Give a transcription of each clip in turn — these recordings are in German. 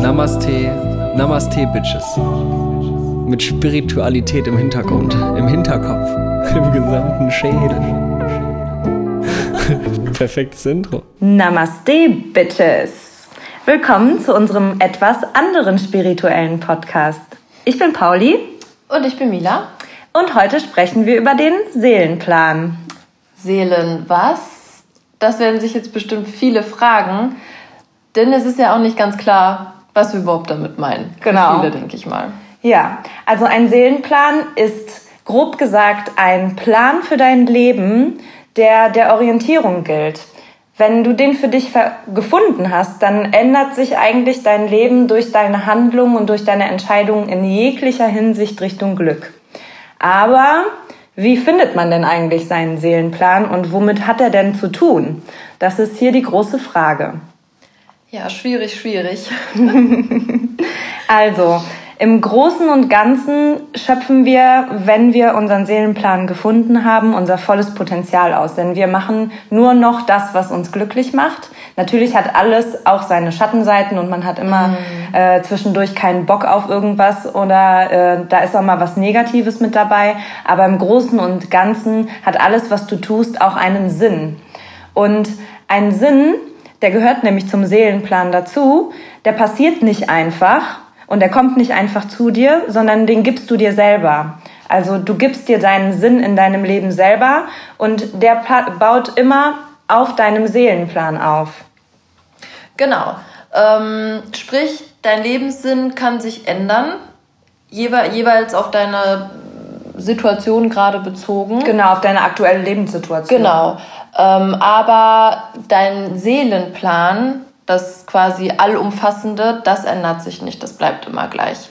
Namaste, Namaste, Bitches. Mit Spiritualität im Hintergrund, im Hinterkopf, im gesamten Schädel. Perfektes Intro. Namaste, Bitches. Willkommen zu unserem etwas anderen spirituellen Podcast. Ich bin Pauli. Und ich bin Mila. Und heute sprechen wir über den Seelenplan. Seelen was? Das werden sich jetzt bestimmt viele fragen. Denn es ist ja auch nicht ganz klar, was wir überhaupt damit meinen. Genau. Für viele, denke ich mal. Ja, also ein Seelenplan ist grob gesagt ein Plan für dein Leben, der der Orientierung gilt. Wenn du den für dich gefunden hast, dann ändert sich eigentlich dein Leben durch deine Handlungen und durch deine Entscheidungen in jeglicher Hinsicht Richtung Glück. Aber wie findet man denn eigentlich seinen Seelenplan und womit hat er denn zu tun? Das ist hier die große Frage. Ja, schwierig, schwierig. also, im Großen und Ganzen schöpfen wir, wenn wir unseren Seelenplan gefunden haben, unser volles Potenzial aus. Denn wir machen nur noch das, was uns glücklich macht. Natürlich hat alles auch seine Schattenseiten und man hat immer mhm. äh, zwischendurch keinen Bock auf irgendwas oder äh, da ist auch mal was Negatives mit dabei. Aber im Großen und Ganzen hat alles, was du tust, auch einen Sinn. Und ein Sinn, der gehört nämlich zum Seelenplan dazu, der passiert nicht einfach und der kommt nicht einfach zu dir, sondern den gibst du dir selber. Also du gibst dir deinen Sinn in deinem Leben selber und der baut immer auf deinem Seelenplan auf. Genau. Ähm, sprich, dein Lebenssinn kann sich ändern, jeweils auf deine Situation gerade bezogen. Genau, auf deine aktuelle Lebenssituation. Genau. Ähm, aber dein Seelenplan das quasi allumfassende, das ändert sich nicht, das bleibt immer gleich.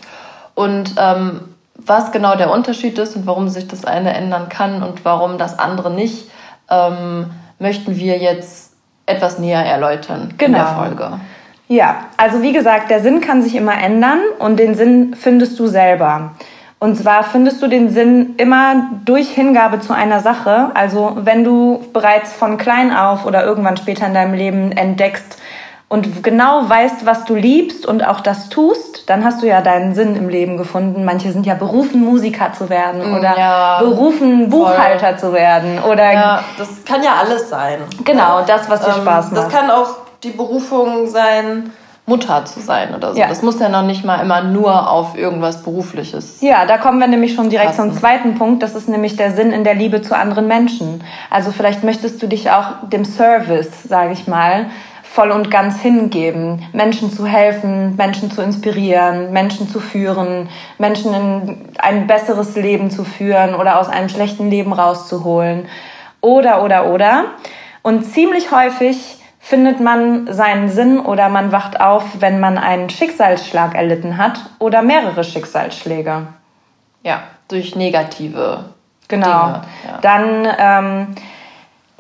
Und ähm, was genau der Unterschied ist und warum sich das eine ändern kann und warum das andere nicht, ähm, möchten wir jetzt etwas näher erläutern genau. in der genau. Folge. Ja, also wie gesagt, der Sinn kann sich immer ändern und den Sinn findest du selber. Und zwar findest du den Sinn immer durch Hingabe zu einer Sache. Also wenn du bereits von klein auf oder irgendwann später in deinem Leben entdeckst, und genau weißt, was du liebst und auch das tust, dann hast du ja deinen Sinn im Leben gefunden. Manche sind ja berufen, Musiker zu werden mm, oder ja, berufen, Buchhalter voll. zu werden oder. Ja, das kann ja alles sein. Genau, das, was dir ähm, Spaß macht. Das kann auch die Berufung sein, Mutter zu sein oder so. Ja. Das muss ja noch nicht mal immer nur auf irgendwas Berufliches. Ja, da kommen wir nämlich schon direkt passen. zum zweiten Punkt. Das ist nämlich der Sinn in der Liebe zu anderen Menschen. Also vielleicht möchtest du dich auch dem Service, sage ich mal, voll und ganz hingeben, Menschen zu helfen, Menschen zu inspirieren, Menschen zu führen, Menschen in ein besseres Leben zu führen oder aus einem schlechten Leben rauszuholen. Oder, oder, oder. Und ziemlich häufig findet man seinen Sinn oder man wacht auf, wenn man einen Schicksalsschlag erlitten hat oder mehrere Schicksalsschläge. Ja, durch negative. Genau. Dinge, ja. Dann ähm,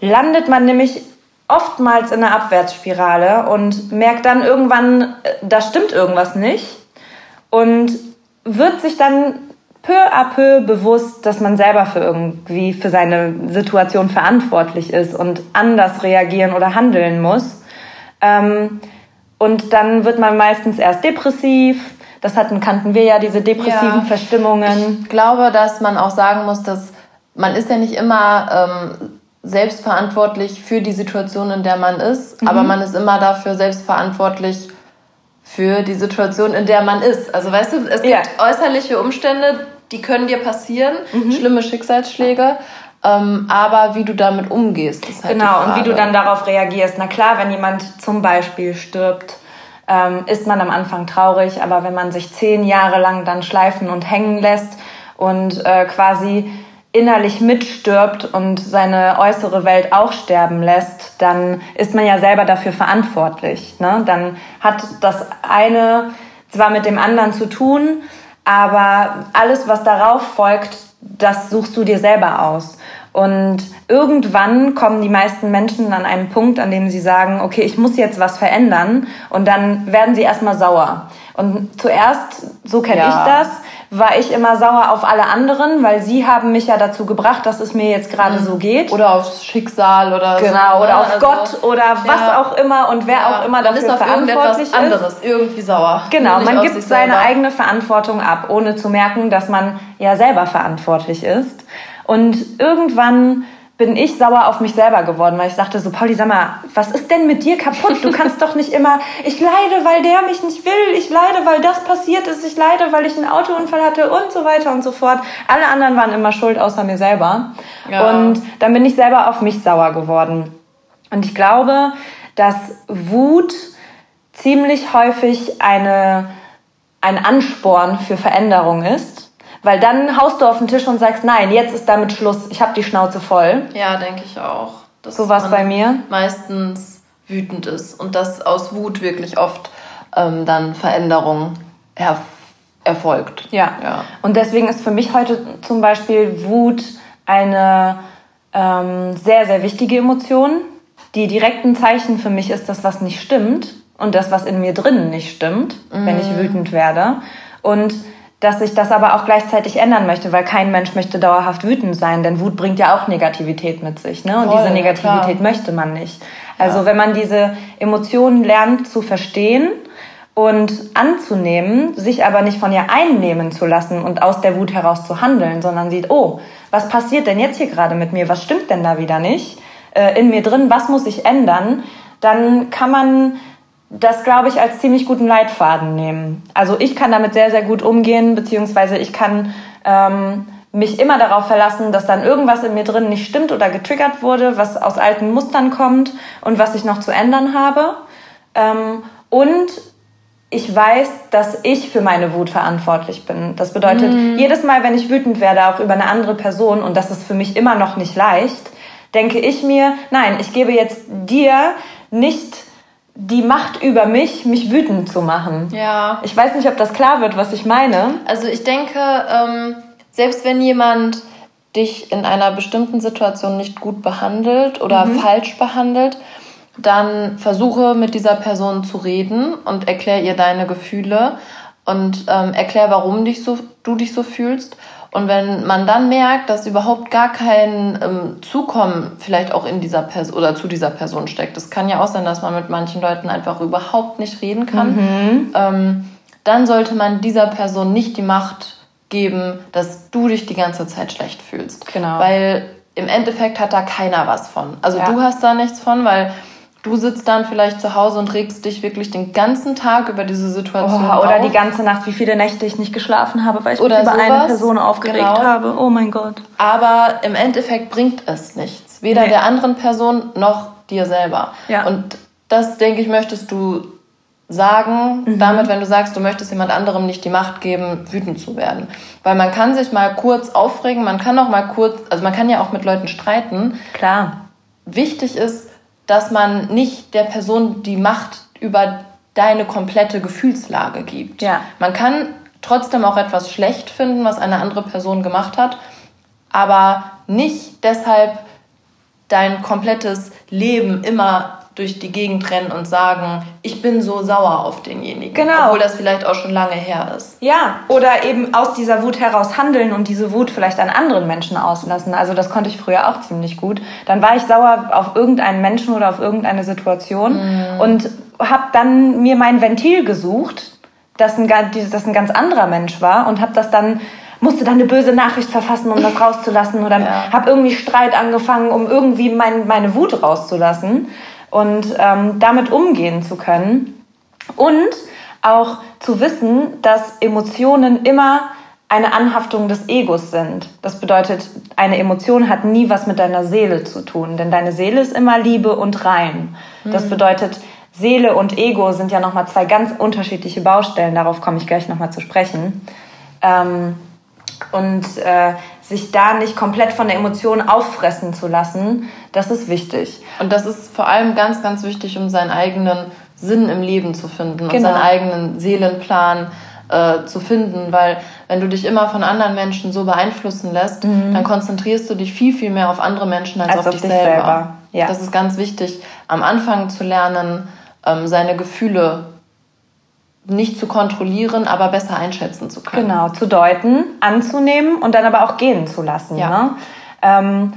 landet man nämlich oftmals in einer Abwärtsspirale und merkt dann irgendwann, äh, da stimmt irgendwas nicht und wird sich dann peu à peu bewusst, dass man selber für irgendwie für seine Situation verantwortlich ist und anders reagieren oder handeln muss. Ähm, und dann wird man meistens erst depressiv. Das hatten, kannten wir ja, diese depressiven ja, Verstimmungen. Ich glaube, dass man auch sagen muss, dass man ist ja nicht immer ähm, selbstverantwortlich für die Situation, in der man ist, mhm. aber man ist immer dafür selbstverantwortlich für die Situation, in der man ist. Also weißt du, es ja. gibt äußerliche Umstände, die können dir passieren, mhm. schlimme Schicksalsschläge. Ähm, aber wie du damit umgehst, ist halt Genau, und wie du dann darauf reagierst. Na klar, wenn jemand zum Beispiel stirbt, ähm, ist man am Anfang traurig, aber wenn man sich zehn Jahre lang dann schleifen und hängen lässt und äh, quasi innerlich mitstirbt und seine äußere Welt auch sterben lässt, dann ist man ja selber dafür verantwortlich. Ne? Dann hat das eine zwar mit dem anderen zu tun, aber alles, was darauf folgt, das suchst du dir selber aus. Und irgendwann kommen die meisten Menschen an einen Punkt, an dem sie sagen, okay, ich muss jetzt was verändern. Und dann werden sie erstmal sauer. Und zuerst, so kenne Ja. ich das, war ich immer sauer auf alle anderen, weil sie haben mich ja dazu gebracht, dass es mir jetzt gerade so geht. Mhm. Oder aufs Schicksal oder so. Genau, oder ne? auf Also, Gott oder was ja. auch immer und wer ja, auch immer man dafür ist auf verantwortlich irgendetwas anderes irgendwie sauer. ist. Genau, man gibt seine selber. eigene Verantwortung ab, ohne zu merken, dass man ja selber verantwortlich ist. Und irgendwann bin ich sauer auf mich selber geworden, weil ich sagte so, Pauli, sag mal, was ist denn mit dir kaputt? Du kannst doch nicht immer, ich leide, weil der mich nicht will, ich leide, weil das passiert ist, ich leide, weil ich einen Autounfall hatte und so weiter und so fort. Alle anderen waren immer schuld, außer mir selber. Ja. Und dann bin ich selber auf mich sauer geworden. Und ich glaube, dass Wut ziemlich häufig eine, ein Ansporn für Veränderung ist. Weil dann haust du auf den Tisch und sagst, nein, jetzt ist damit Schluss, ich habe die Schnauze voll. Ja, denke ich auch. So war's man bei mir. Meistens wütend ist und dass aus Wut wirklich oft ähm, dann Veränderung erf erfolgt. Ja. ja. Und deswegen ist für mich heute zum Beispiel Wut eine ähm, sehr, sehr wichtige Emotion, die direkt ein Zeichen für mich ist, dass was nicht stimmt und das, was in mir drinnen nicht stimmt, wenn ich wütend werde. Und dass ich das aber auch gleichzeitig ändern möchte, weil kein Mensch möchte dauerhaft wütend sein, denn Wut bringt ja auch Negativität mit sich. Ne? Und Voll, diese ja, Negativität klar. möchte man nicht. Also wenn man diese Emotionen lernt zu verstehen und anzunehmen, sich aber nicht von ihr einnehmen zu lassen und aus der Wut heraus zu handeln, sondern sieht, oh, was passiert denn jetzt hier gerade mit mir? Was stimmt denn da wieder nicht? Äh, in mir drin, was muss ich ändern? Dann kann man das, glaube ich, als ziemlich guten Leitfaden nehmen. Also ich kann damit sehr, sehr gut umgehen, beziehungsweise ich kann ähm, mich immer darauf verlassen, dass dann irgendwas in mir drin nicht stimmt oder getriggert wurde, was aus alten Mustern kommt und was ich noch zu ändern habe. Ähm, und ich weiß, dass ich für meine Wut verantwortlich bin. Das bedeutet, jedes Mal, wenn ich wütend werde, auch über eine andere Person, und das ist für mich immer noch nicht leicht, denke ich mir, nein, ich gebe jetzt dir nicht die Macht über mich, mich wütend zu machen. Ja. Ich weiß nicht, ob das klar wird, was ich meine. Also ich denke, ähm, selbst wenn jemand dich in einer bestimmten Situation nicht gut behandelt oder falsch behandelt, dann versuche mit dieser Person zu reden und erklär ihr deine Gefühle und ähm, erklär, warum dich so, du dich so fühlst. Und wenn man dann merkt, dass überhaupt gar kein ähm, Zukommen vielleicht auch in dieser Person oder zu dieser Person steckt, es kann ja auch sein, dass man mit manchen Leuten einfach überhaupt nicht reden kann, ähm, dann sollte man dieser Person nicht die Macht geben, dass du dich die ganze Zeit schlecht fühlst. Genau. Weil im Endeffekt hat da keiner was von. Also Ja. du hast da nichts von, weil du sitzt dann vielleicht zu Hause und regst dich wirklich den ganzen Tag über diese Situation Oh, oder auf. die ganze Nacht, wie viele Nächte ich nicht geschlafen habe, weil ich Oder mich über eine sowas. Person aufgeregt Genau. habe. Oh mein Gott. Aber im Endeffekt bringt es nichts. Weder Nee. der anderen Person noch dir selber. Ja. Und das, denke ich, möchtest du sagen, Mhm. damit, wenn du sagst, du möchtest jemand anderem nicht die Macht geben, wütend zu werden. Weil man kann sich mal kurz aufregen, man kann auch mal kurz, also man kann ja auch mit Leuten streiten. Klar. Wichtig ist, dass man nicht der Person die Macht über deine komplette Gefühlslage gibt. Ja. Man kann trotzdem auch etwas schlecht finden, was eine andere Person gemacht hat, aber nicht deshalb dein komplettes Leben immer durch die Gegend rennen und sagen, ich bin so sauer auf denjenigen. Genau. Obwohl das vielleicht auch schon lange her ist. Ja, oder eben aus dieser Wut heraus handeln und diese Wut vielleicht an anderen Menschen auslassen. Also das konnte ich früher auch ziemlich gut. Dann war ich sauer auf irgendeinen Menschen oder auf irgendeine Situation und habe dann mir mein Ventil gesucht, das ein, ga- dieses- das ein ganz anderer Mensch war und habe das dann musste dann eine böse Nachricht verfassen, um das rauszulassen oder Ja. habe irgendwie Streit angefangen, um irgendwie mein, meine Wut rauszulassen und ähm, damit umgehen zu können. Und auch zu wissen, dass Emotionen immer eine Anhaftung des Egos sind. Das bedeutet, eine Emotion hat nie was mit deiner Seele zu tun, denn deine Seele ist immer Liebe und rein. Das bedeutet, Seele und Ego sind ja nochmal zwei ganz unterschiedliche Baustellen, darauf komme ich gleich nochmal zu sprechen. Ähm, und äh, sich da nicht komplett von der Emotion auffressen zu lassen, das ist wichtig. Und das ist vor allem ganz, ganz wichtig, um seinen eigenen Sinn im Leben zu finden und Genau. seinen eigenen Seelenplan äh, zu finden, weil wenn du dich immer von anderen Menschen so beeinflussen lässt, dann konzentrierst du dich viel, viel mehr auf andere Menschen als, Mhm. auf, Als auf dich dich selber. selber, ja. Das ist ganz wichtig, am Anfang zu lernen, ähm, seine Gefühle nicht zu kontrollieren, aber besser einschätzen zu können. Genau, zu deuten, anzunehmen und dann aber auch gehen zu lassen. Ja. Ne? Ähm,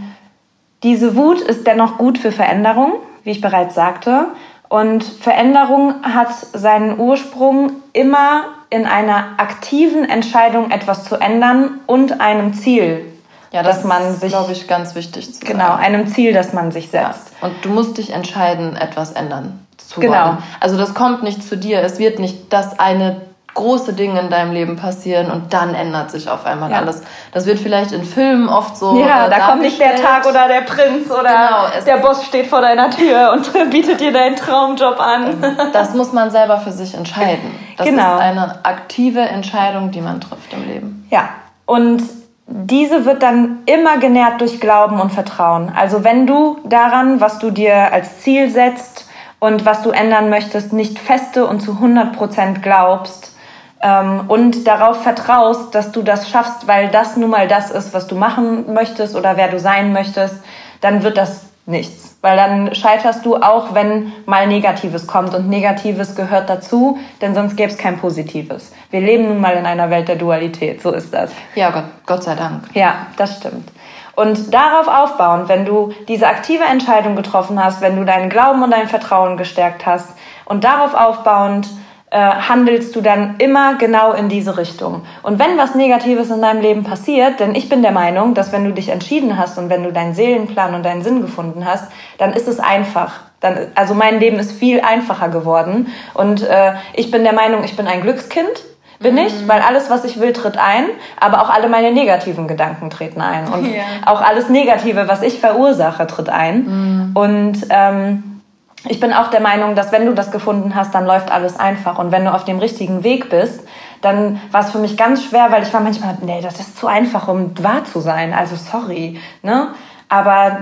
diese Wut ist dennoch gut für Veränderung, wie ich bereits sagte. Und Veränderung hat seinen Ursprung immer in einer aktiven Entscheidung, etwas zu ändern und einem Ziel. Ja, das dass man sich, glaube ich, ganz wichtig zu Genau, sagen. einem Ziel, das man sich setzt. Ja. Und du musst dich entscheiden, etwas ändern zu genau. wollen. Also das kommt nicht zu dir. Es wird nicht das eine große Dinge in deinem Leben passieren und dann ändert sich auf einmal ja. alles. Das wird vielleicht in Filmen oft so. Ja, äh, da kommt nicht der Tag oder der Prinz oder genau, der Boss steht vor deiner Tür und bietet dir deinen Traumjob an. Ähm, das muss man selber für sich entscheiden. Das genau. ist eine aktive Entscheidung, die man trifft im Leben. Ja, und diese wird dann immer genährt durch Glauben und Vertrauen. Also wenn du daran, was du dir als Ziel setzt und was du ändern möchtest, nicht feste und zu 100 Prozent glaubst, ähm, und darauf vertraust, dass du das schaffst, weil das nun mal das ist, was du machen möchtest oder wer du sein möchtest, dann wird das nichts. Weil dann scheiterst du auch, wenn mal Negatives kommt. Und Negatives gehört dazu, denn sonst gäbe es kein Positives. Wir leben nun mal in einer Welt der Dualität, so ist das. Ja, Gott, Gott sei Dank. Ja, das stimmt. Und darauf aufbauend, wenn du diese aktive Entscheidung getroffen hast, wenn du deinen Glauben und dein Vertrauen gestärkt hast und darauf aufbauend äh, handelst du dann immer genau in diese Richtung. Und wenn was Negatives in deinem Leben passiert, denn ich bin der Meinung, dass wenn du dich entschieden hast und wenn du deinen Seelenplan und deinen Sinn gefunden hast, dann ist es einfach. Dann, also mein Leben ist viel einfacher geworden. Und äh, ich bin der Meinung, ich bin ein Glückskind bin ich, mhm. weil alles, was ich will, tritt ein, aber auch alle meine negativen Gedanken treten ein und ja. auch alles Negative, was ich verursache, tritt ein. Mhm. Und ähm, ich bin auch der Meinung, dass wenn du das gefunden hast, dann läuft alles einfach. Und wenn du auf dem richtigen Weg bist, dann war es für mich ganz schwer, weil ich war manchmal, nee, das ist zu einfach, um wahr zu sein. Also sorry. Ne? Aber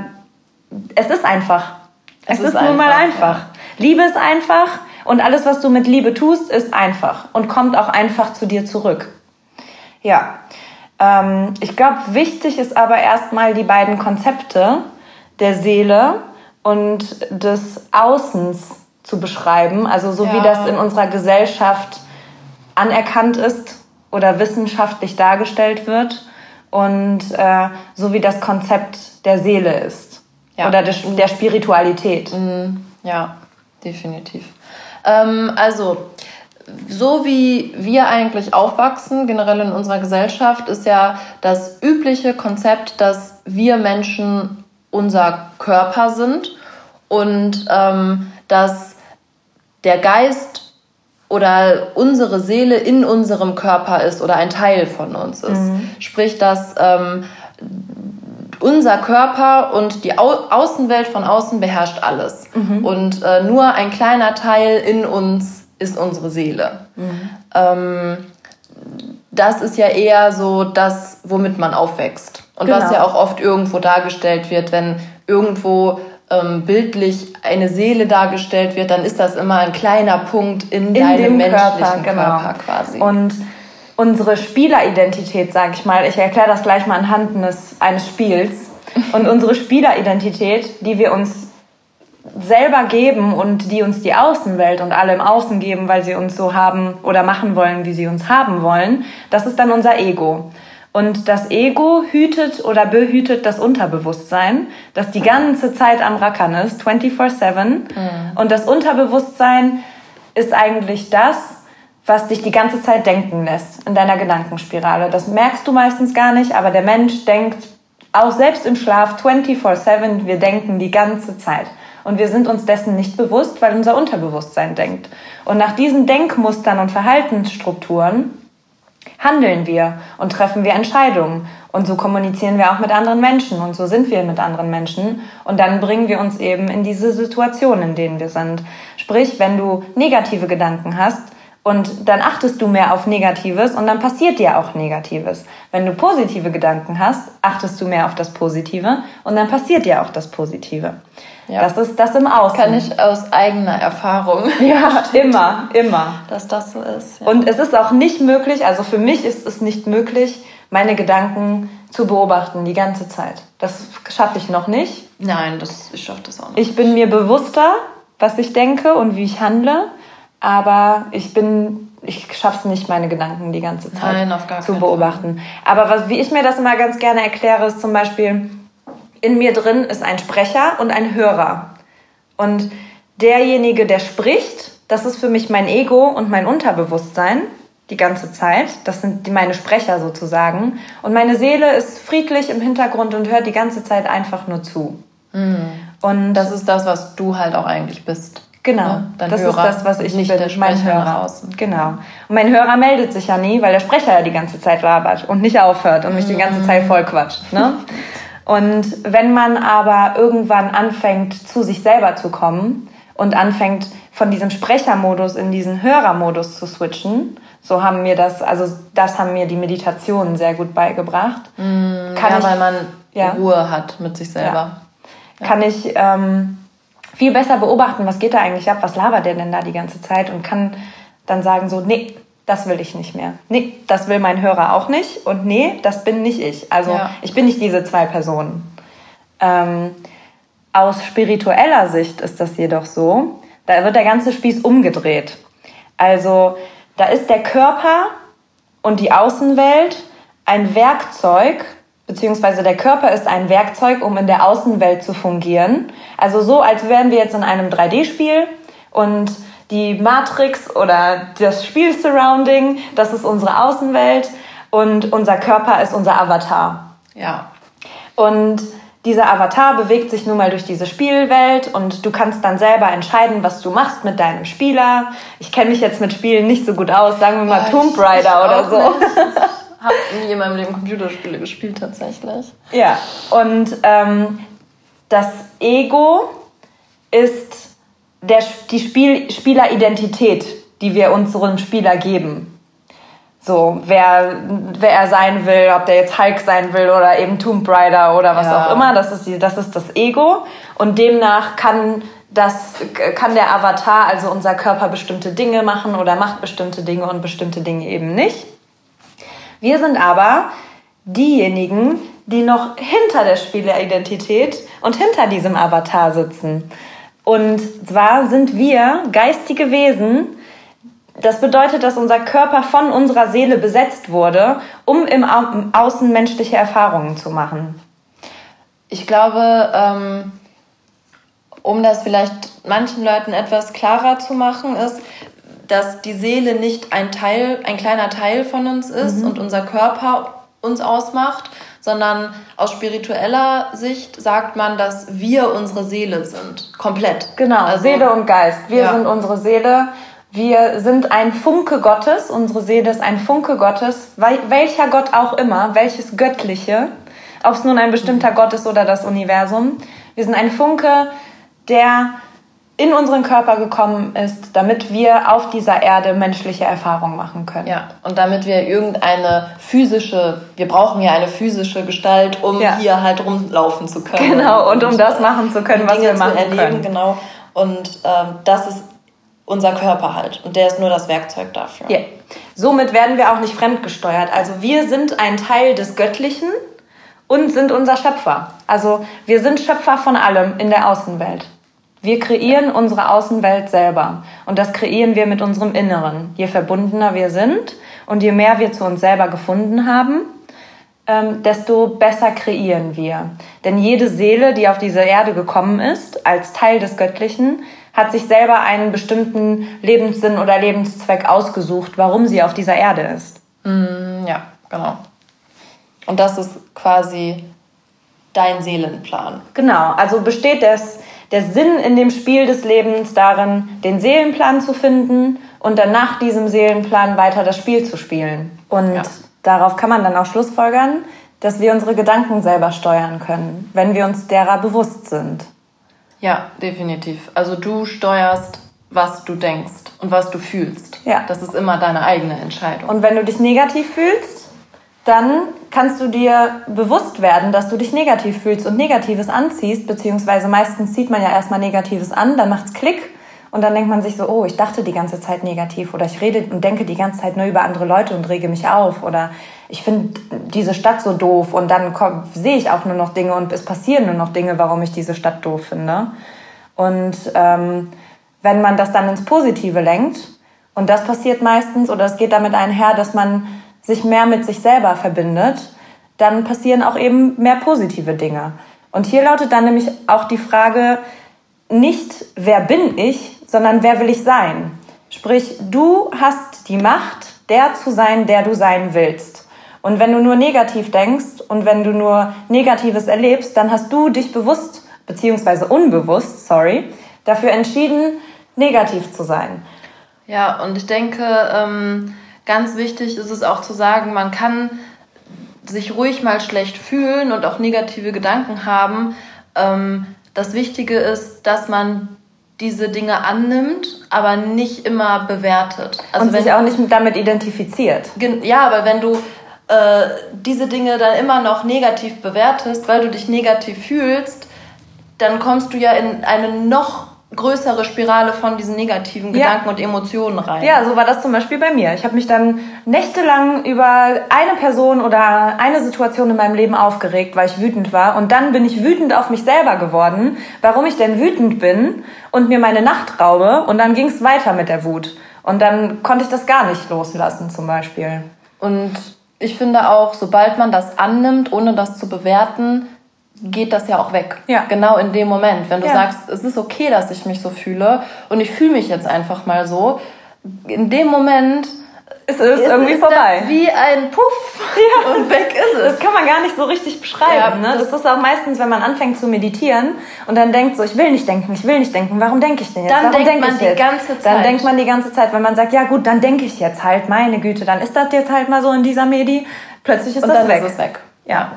es ist einfach. Es, es ist, ist nun mal einfach. Ja. Liebe ist einfach und alles, was du mit Liebe tust, ist einfach und kommt auch einfach zu dir zurück. Ja. Ähm, ich glaube, wichtig ist aber erstmal die beiden Konzepte der Seele und des Außens zu beschreiben, also so ja. wie das in unserer Gesellschaft anerkannt ist oder wissenschaftlich dargestellt wird und äh, so wie das Konzept der Seele ist ja. oder der, der Spiritualität. Mhm. Ja, definitiv. Ähm, also so wie wir eigentlich aufwachsen, generell in unserer Gesellschaft, ist ja das übliche Konzept, dass wir Menschen unser Körper sind und ähm, dass der Geist oder unsere Seele in unserem Körper ist oder ein Teil von uns ist. Mhm. Sprich, dass ähm, unser Körper und die Au Außenwelt von außen beherrscht alles. Mhm. Und äh, nur ein kleiner Teil in uns ist unsere Seele. Mhm. Ähm, das ist ja eher so das, womit man aufwächst. Und genau. was ja auch oft irgendwo dargestellt wird, wenn irgendwo ähm, bildlich eine Seele dargestellt wird, dann ist das immer ein kleiner Punkt in, in deinem menschlichen Körper, genau. Körper quasi. Und unsere Spieleridentität, sage ich mal, ich erkläre das gleich mal anhand eines, eines Spiels. Und unsere Spieleridentität, die wir uns selber geben und die uns die Außenwelt und alle im Außen geben, weil sie uns so haben oder machen wollen, wie sie uns haben wollen, das ist dann unser Ego. Und das Ego hütet oder behütet das Unterbewusstsein, das die ganze Zeit am Rackern ist, 24-7. Mhm. Und das Unterbewusstsein ist eigentlich das, was dich die ganze Zeit denken lässt in deiner Gedankenspirale. Das merkst du meistens gar nicht, aber der Mensch denkt auch selbst im Schlaf 24-7, wir denken die ganze Zeit. Und wir sind uns dessen nicht bewusst, weil unser Unterbewusstsein denkt. Und nach diesen Denkmustern und Verhaltensstrukturen handeln wir und treffen wir Entscheidungen. Und so kommunizieren wir auch mit anderen Menschen und so sind wir mit anderen Menschen. Und dann bringen wir uns eben in diese Situation, in denen wir sind. Sprich, wenn du negative Gedanken hast, und dann achtest du mehr auf Negatives und dann passiert dir auch Negatives. Wenn du positive Gedanken hast, achtest du mehr auf das Positive und dann passiert dir auch das Positive. Ja. Das ist das im Außen. Kann ich aus eigener Erfahrung. Ja, immer, immer. Dass das so ist. Ja. Und es ist auch nicht möglich, also für mich ist es nicht möglich, meine Gedanken zu beobachten die ganze Zeit. Das schaffe ich noch nicht. Nein, das, ich schaffe das auch nicht. Ich bin mir bewusster, was ich denke und wie ich handle, aber ich bin schaffe es nicht, meine Gedanken die ganze Zeit Nein, zu beobachten. Fall. Aber was, wie ich mir das immer ganz gerne erkläre, ist zum Beispiel, in mir drin ist ein Sprecher und ein Hörer. Und derjenige, der spricht, das ist für mich mein Ego und mein Unterbewusstsein die ganze Zeit. Das sind die, meine Sprecher sozusagen. Und meine Seele ist friedlich im Hintergrund und hört die ganze Zeit einfach nur zu. Mhm. Und das ist das, was du halt auch eigentlich bist. Genau, ne? das Hörer, ist das, was ich nicht bin, der mein Hörer. Außen. Genau. Und mein Hörer meldet sich ja nie, weil der Sprecher ja die ganze Zeit labert und nicht aufhört und mich die ganze Zeit voll quatscht. Ne? Und wenn man aber irgendwann anfängt, zu sich selber zu kommen und anfängt, von diesem Sprechermodus in diesen Hörermodus zu switchen, so haben mir das, also das haben mir die Meditationen sehr gut beigebracht. Mm, Kann ja, ich, weil man ja, Ruhe hat mit sich selber. Ja. Kann ich ähm, viel besser beobachten, was geht da eigentlich ab, was labert der denn da die ganze Zeit und kann dann sagen so, nee, das will ich nicht mehr. Nee, das will mein Hörer auch nicht und nee, das bin nicht ich. Also ja. ich bin nicht diese zwei Personen. Ähm, aus spiritueller Sicht ist das jedoch so, da wird der ganze Spieß umgedreht. Also da ist der Körper und die Außenwelt ein Werkzeug, beziehungsweise der Körper ist ein Werkzeug, um in der Außenwelt zu fungieren. Also so, als wären wir jetzt in einem 3D-Spiel und die Matrix oder das Spiel-Surrounding, das ist unsere Außenwelt und unser Körper ist unser Avatar. Ja. Und dieser Avatar bewegt sich nun mal durch diese Spielwelt und du kannst dann selber entscheiden, was du machst mit deinem Spieler. Ich kenne mich jetzt mit Spielen nicht so gut aus, sagen wir mal Tomb Raider oder so. habe nie in meinem Leben Computerspiele gespielt tatsächlich. Ja, und ähm, das Ego ist der, die Spiel, Spieleridentität, die wir unserem Spieler geben. So, wer, wer er sein will, ob der jetzt Hulk sein will oder eben Tomb Raider oder was ja. auch immer, das ist, die, das ist das Ego. Und demnach kann, das, kann der Avatar, also unser Körper, bestimmte Dinge machen oder macht bestimmte Dinge und bestimmte Dinge eben nicht. Wir sind aber diejenigen, die noch hinter der Spieleridentität und hinter diesem Avatar sitzen. Und zwar sind wir geistige Wesen, das bedeutet, dass unser Körper von unserer Seele besetzt wurde, um im Außen menschliche Erfahrungen zu machen. Ich glaube, ähm, um das vielleicht manchen Leuten etwas klarer zu machen, ist, dass die Seele nicht ein Teil, ein kleiner Teil von uns ist mhm. und unser Körper uns ausmacht, sondern aus spiritueller Sicht sagt man, dass wir unsere Seele sind. Komplett. Genau, also, Seele und Geist. Wir ja. sind unsere Seele. Wir sind ein Funke Gottes, unsere Seele ist ein Funke Gottes, welcher Gott auch immer, welches Göttliche, ob es nun ein bestimmter Gott ist oder das Universum. Wir sind ein Funke, der in unseren Körper gekommen ist, damit wir auf dieser Erde menschliche Erfahrungen machen können. Ja, und damit wir irgendeine physische, wir brauchen ja eine physische Gestalt, um ja. hier halt rumlaufen zu können. Genau, und, und um das machen zu können, was wir machen erleben, können. Genau. Und ähm, das ist unser Körper halt. Und der ist nur das Werkzeug dafür. Ja. Somit werden wir auch nicht fremdgesteuert. Also wir sind ein Teil des Göttlichen und sind unser Schöpfer. Also wir sind Schöpfer von allem in der Außenwelt. Wir kreieren unsere Außenwelt selber. Und das kreieren wir mit unserem Inneren. Je verbundener wir sind und je mehr wir zu uns selber gefunden haben, ähm, desto besser kreieren wir. Denn jede Seele, die auf diese Erde gekommen ist, als Teil des Göttlichen, hat sich selber einen bestimmten Lebenssinn oder Lebenszweck ausgesucht, warum sie auf dieser Erde ist. Mm, ja, genau. Und das ist quasi dein Seelenplan. Genau, also besteht das, der Sinn in dem Spiel des Lebens darin, den Seelenplan zu finden und dann nach diesem Seelenplan weiter das Spiel zu spielen. Und ja. darauf kann man dann auch schlussfolgern, dass wir unsere Gedanken selber steuern können, wenn wir uns derer bewusst sind. Ja, definitiv. Also du steuerst, was du denkst und was du fühlst. Ja. Das ist immer deine eigene Entscheidung. Und wenn du dich negativ fühlst, dann kannst du dir bewusst werden, dass du dich negativ fühlst und Negatives anziehst, beziehungsweise meistens zieht man ja erstmal Negatives an, dann macht's Klick und dann denkt man sich so, oh, ich dachte die ganze Zeit negativ oder ich rede und denke die ganze Zeit nur über andere Leute und rege mich auf oder ich finde diese Stadt so doof und dann sehe ich auch nur noch Dinge und es passieren nur noch Dinge, warum ich diese Stadt doof finde. Und ähm, wenn man das dann ins Positive lenkt Und das passiert meistens oder es geht damit einher, dass man sich mehr mit sich selber verbindet. Dann passieren auch eben mehr positive Dinge. Und hier lautet dann nämlich auch die Frage, nicht wer bin ich, sondern wer will ich sein? Sprich, du hast die Macht, der zu sein, der du sein willst. Und wenn du nur negativ denkst und wenn du nur Negatives erlebst, dann hast du dich bewusst, beziehungsweise unbewusst, sorry, dafür entschieden, negativ zu sein. Ja, und ich denke, ähm, ganz wichtig ist es auch zu sagen, man kann sich ruhig mal schlecht fühlen und auch negative Gedanken haben. Ähm, das Wichtige ist, dass man diese Dinge annimmt, aber nicht immer bewertet. Also und sich auch nicht damit identifiziert. Ja, aber wenn du äh, diese Dinge dann immer noch negativ bewertest, weil du dich negativ fühlst, dann kommst du ja in eine noch größere Spirale von diesen negativen Gedanken ja. und Emotionen rein. Ja, so war das zum Beispiel bei mir. Ich habe mich dann nächtelang über eine Person oder eine Situation in meinem Leben aufgeregt, weil ich wütend war. Und dann bin ich wütend auf mich selber geworden, warum ich denn wütend bin und mir meine Nacht raube. Und dann ging es weiter mit der Wut. Und dann konnte ich das gar nicht loslassen zum Beispiel. Und ich finde auch, sobald man das annimmt, ohne das zu bewerten, geht das ja auch weg. Ja. Genau in dem Moment. Wenn du ja. sagst, es ist okay, dass ich mich so fühle und ich fühle mich jetzt einfach mal so, in dem Moment ist es irgendwie ist vorbei. wie ein Puff ja. und weg ist es. Das kann man gar nicht so richtig beschreiben. Ja, ne? Das, das ist auch meistens, wenn man anfängt zu meditieren und dann denkt so, ich will nicht denken, ich will nicht denken. Warum denke ich denn jetzt? Dann Warum denkt denk man die jetzt? ganze Zeit. Dann denkt man die ganze Zeit, wenn man sagt, ja gut, dann denke ich jetzt halt, meine Güte, dann ist das jetzt halt mal so in dieser Medi. Plötzlich ist und das dann weg. Ist es weg. Ja.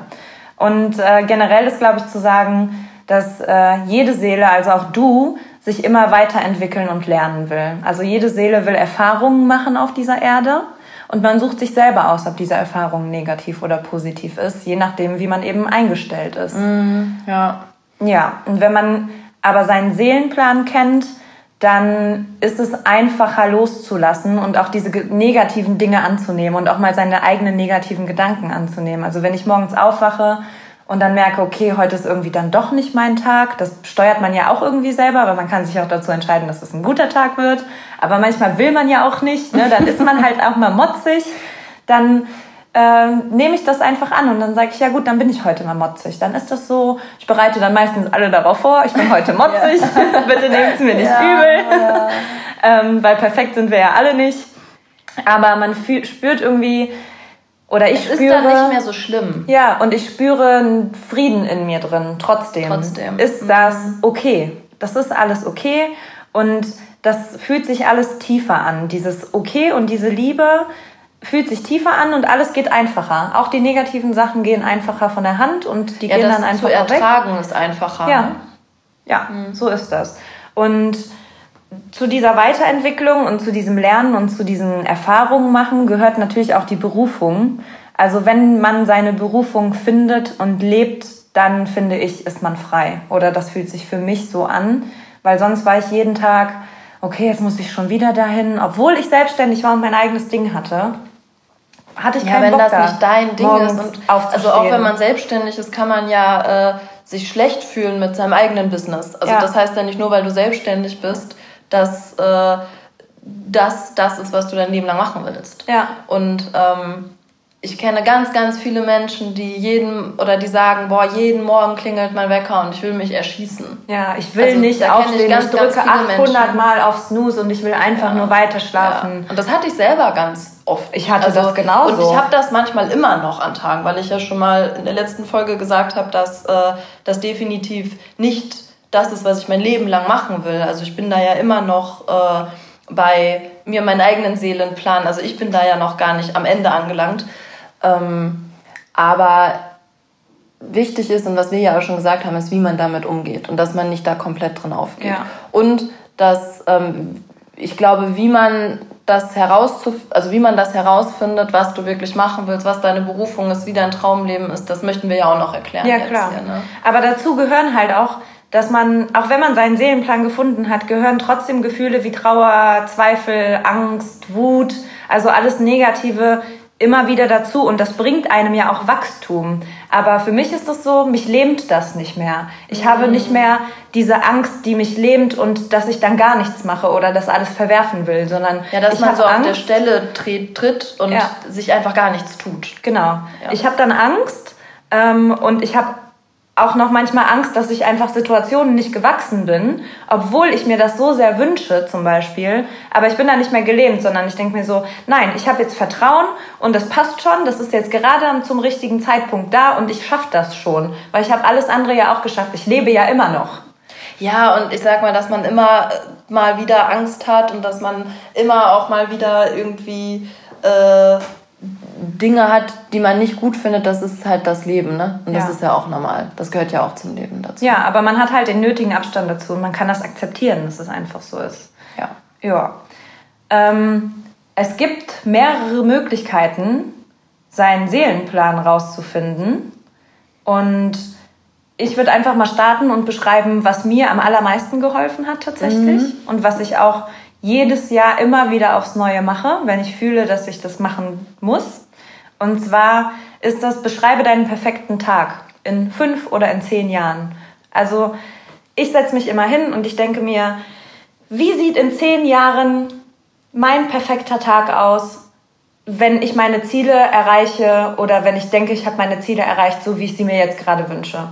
Und äh, generell ist, glaube ich, zu sagen, dass äh, jede Seele, also auch du, sich immer weiterentwickeln und lernen will. Also jede Seele will Erfahrungen machen auf dieser Erde und man sucht sich selber aus, ob diese Erfahrung negativ oder positiv ist, je nachdem, wie man eben eingestellt ist. Mm, ja. Ja, und wenn man aber seinen Seelenplan kennt, dann ist es einfacher loszulassen und auch diese negativen Dinge anzunehmen und auch mal seine eigenen negativen Gedanken anzunehmen. Also wenn ich morgens aufwache und dann merke, okay, heute ist irgendwie dann doch nicht mein Tag, das steuert man ja auch irgendwie selber, aber man kann sich auch dazu entscheiden, dass es ein guter Tag wird. Aber manchmal will man ja auch nicht, ne? dann ist man halt auch mal motzig. Dann ähm, nehme ich das einfach an und dann sage ich, ja gut, dann bin ich heute mal motzig. Dann ist das so, ich bereite dann meistens alle darauf vor, ich bin heute motzig, bitte nehmt es mir nicht übel, ähm, weil perfekt sind wir ja alle nicht. Aber man fühl, spürt irgendwie, oder ich es spüre... ist dann nicht mehr so schlimm. Ja, und ich spüre einen Frieden in mir drin, trotzdem. Trotzdem. Ist das mhm. okay. Das ist alles okay und das fühlt sich alles tiefer an. Dieses Okay und diese Liebe fühlt sich tiefer an und alles geht einfacher. Auch die negativen Sachen gehen einfacher von der Hand und die ja, gehen dann einfach zu ertragen weg. ist einfacher. Ja, ne? ja mhm. so ist das. Und zu dieser Weiterentwicklung und zu diesem Lernen und zu diesen Erfahrungen machen gehört natürlich auch die Berufung. Also wenn man seine Berufung findet und lebt, dann finde ich, ist man frei. Oder das fühlt sich für mich so an, weil sonst war ich jeden Tag, okay, jetzt muss ich schon wieder dahin, obwohl ich selbstständig war und mein eigenes Ding hatte hatte ich ja, keinen wenn Bock das da, nicht dein Ding ist und also auch wenn man selbstständig ist, kann man ja äh, sich schlecht fühlen mit seinem eigenen Business. Also ja. das heißt ja nicht nur, weil du selbstständig bist, dass äh, das das ist, was du dein Leben lang machen willst. Ja. Und ähm, ich kenne ganz, ganz viele Menschen, die jeden oder die sagen, boah, jeden Morgen klingelt mein Wecker und ich will mich erschießen. Ja, ich will also, nicht aufstehen, ich, ganz, ich drücke 800 Menschen. Mal auf Snooze und ich will einfach ja. nur weiter schlafen. Ja. Und das hatte ich selber ganz oft. Ich hatte also, das genauso. Und ich habe das manchmal immer noch an Tagen, weil ich ja schon mal in der letzten Folge gesagt habe, dass äh, das definitiv nicht das ist, was ich mein Leben lang machen will. Also ich bin da ja immer noch äh, bei mir meinen eigenen Seelenplan. Also ich bin da ja noch gar nicht am Ende angelangt. Ähm, aber wichtig ist und was wir ja auch schon gesagt haben, ist, wie man damit umgeht und dass man nicht da komplett drin aufgeht. Ja. Und dass ähm, ich glaube, wie man das herauszuf also wie man das herausfindet, was du wirklich machen willst, was deine Berufung ist, wie dein Traumleben ist, das möchten wir ja auch noch erklären. Ja, klar. Hier, ne? Aber dazu gehören halt auch, dass man, auch wenn man seinen Seelenplan gefunden hat, gehören trotzdem Gefühle wie Trauer, Zweifel, Angst, Wut, also alles Negative immer wieder dazu und das bringt einem ja auch Wachstum. Aber für mich ist es so, mich lähmt das nicht mehr. Ich mhm. habe nicht mehr diese Angst, die mich lähmt und dass ich dann gar nichts mache oder das alles verwerfen will, sondern ja, dass man so Angst. auf der Stelle tritt und ja. sich einfach gar nichts tut. Genau. Ja. Ich habe dann Angst ähm, und ich habe auch noch manchmal Angst, dass ich einfach Situationen nicht gewachsen bin, obwohl ich mir das so sehr wünsche zum Beispiel. Aber ich bin da nicht mehr gelähmt, sondern ich denke mir so, nein, ich habe jetzt Vertrauen und das passt schon, das ist jetzt gerade zum richtigen Zeitpunkt da und ich schaffe das schon, weil ich habe alles andere ja auch geschafft. Ich lebe ja immer noch. Ja, und ich sag mal, dass man immer mal wieder Angst hat und dass man immer auch mal wieder irgendwie äh, Dinge hat, die man nicht gut findet, das ist halt das Leben, ne? Und das ja. ist ja auch normal. Das gehört ja auch zum Leben dazu. Ja, aber man hat halt den nötigen Abstand dazu und man kann das akzeptieren, dass es einfach so ist. Ja. Ja. Ähm, es gibt mehrere Möglichkeiten, seinen Seelenplan rauszufinden. Und ich würde einfach mal starten und beschreiben, was mir am allermeisten geholfen hat tatsächlich mhm. und was ich auch jedes Jahr immer wieder aufs Neue mache, wenn ich fühle, dass ich das machen muss. Und zwar ist das, beschreibe deinen perfekten Tag in fünf oder in zehn Jahren. Also ich setze mich immer hin und ich denke mir, wie sieht in zehn Jahren mein perfekter Tag aus, wenn ich meine Ziele erreiche oder wenn ich denke, ich habe meine Ziele erreicht, so wie ich sie mir jetzt gerade wünsche.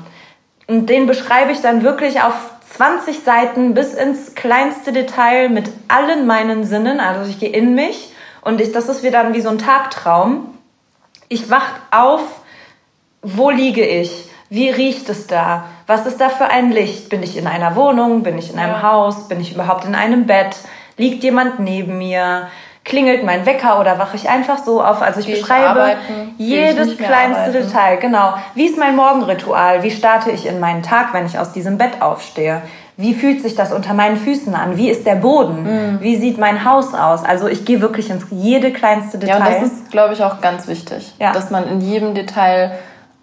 Und den beschreibe ich dann wirklich auf 20 Seiten bis ins kleinste Detail mit allen meinen Sinnen. Also ich gehe in mich und ich, das ist wieder dann wie so ein Tagtraum ich wach auf, wo liege ich? Wie riecht es da? Was ist da für ein Licht? Bin ich in einer Wohnung? Bin ich in einem ja. Haus? Bin ich überhaupt in einem Bett? Liegt jemand neben mir? Klingelt mein Wecker oder wache ich einfach so auf? Also ich Geh beschreibe ich jedes kleinste arbeiten. Detail. Genau. Wie ist mein Morgenritual? Wie starte ich in meinen Tag, wenn ich aus diesem Bett aufstehe? Wie fühlt sich das unter meinen Füßen an? Wie ist der Boden? Mhm. Wie sieht mein Haus aus? Also ich gehe wirklich ins jede kleinste Detail. Ja, und das ist, glaube ich, auch ganz wichtig, ja. dass man in jedem Detail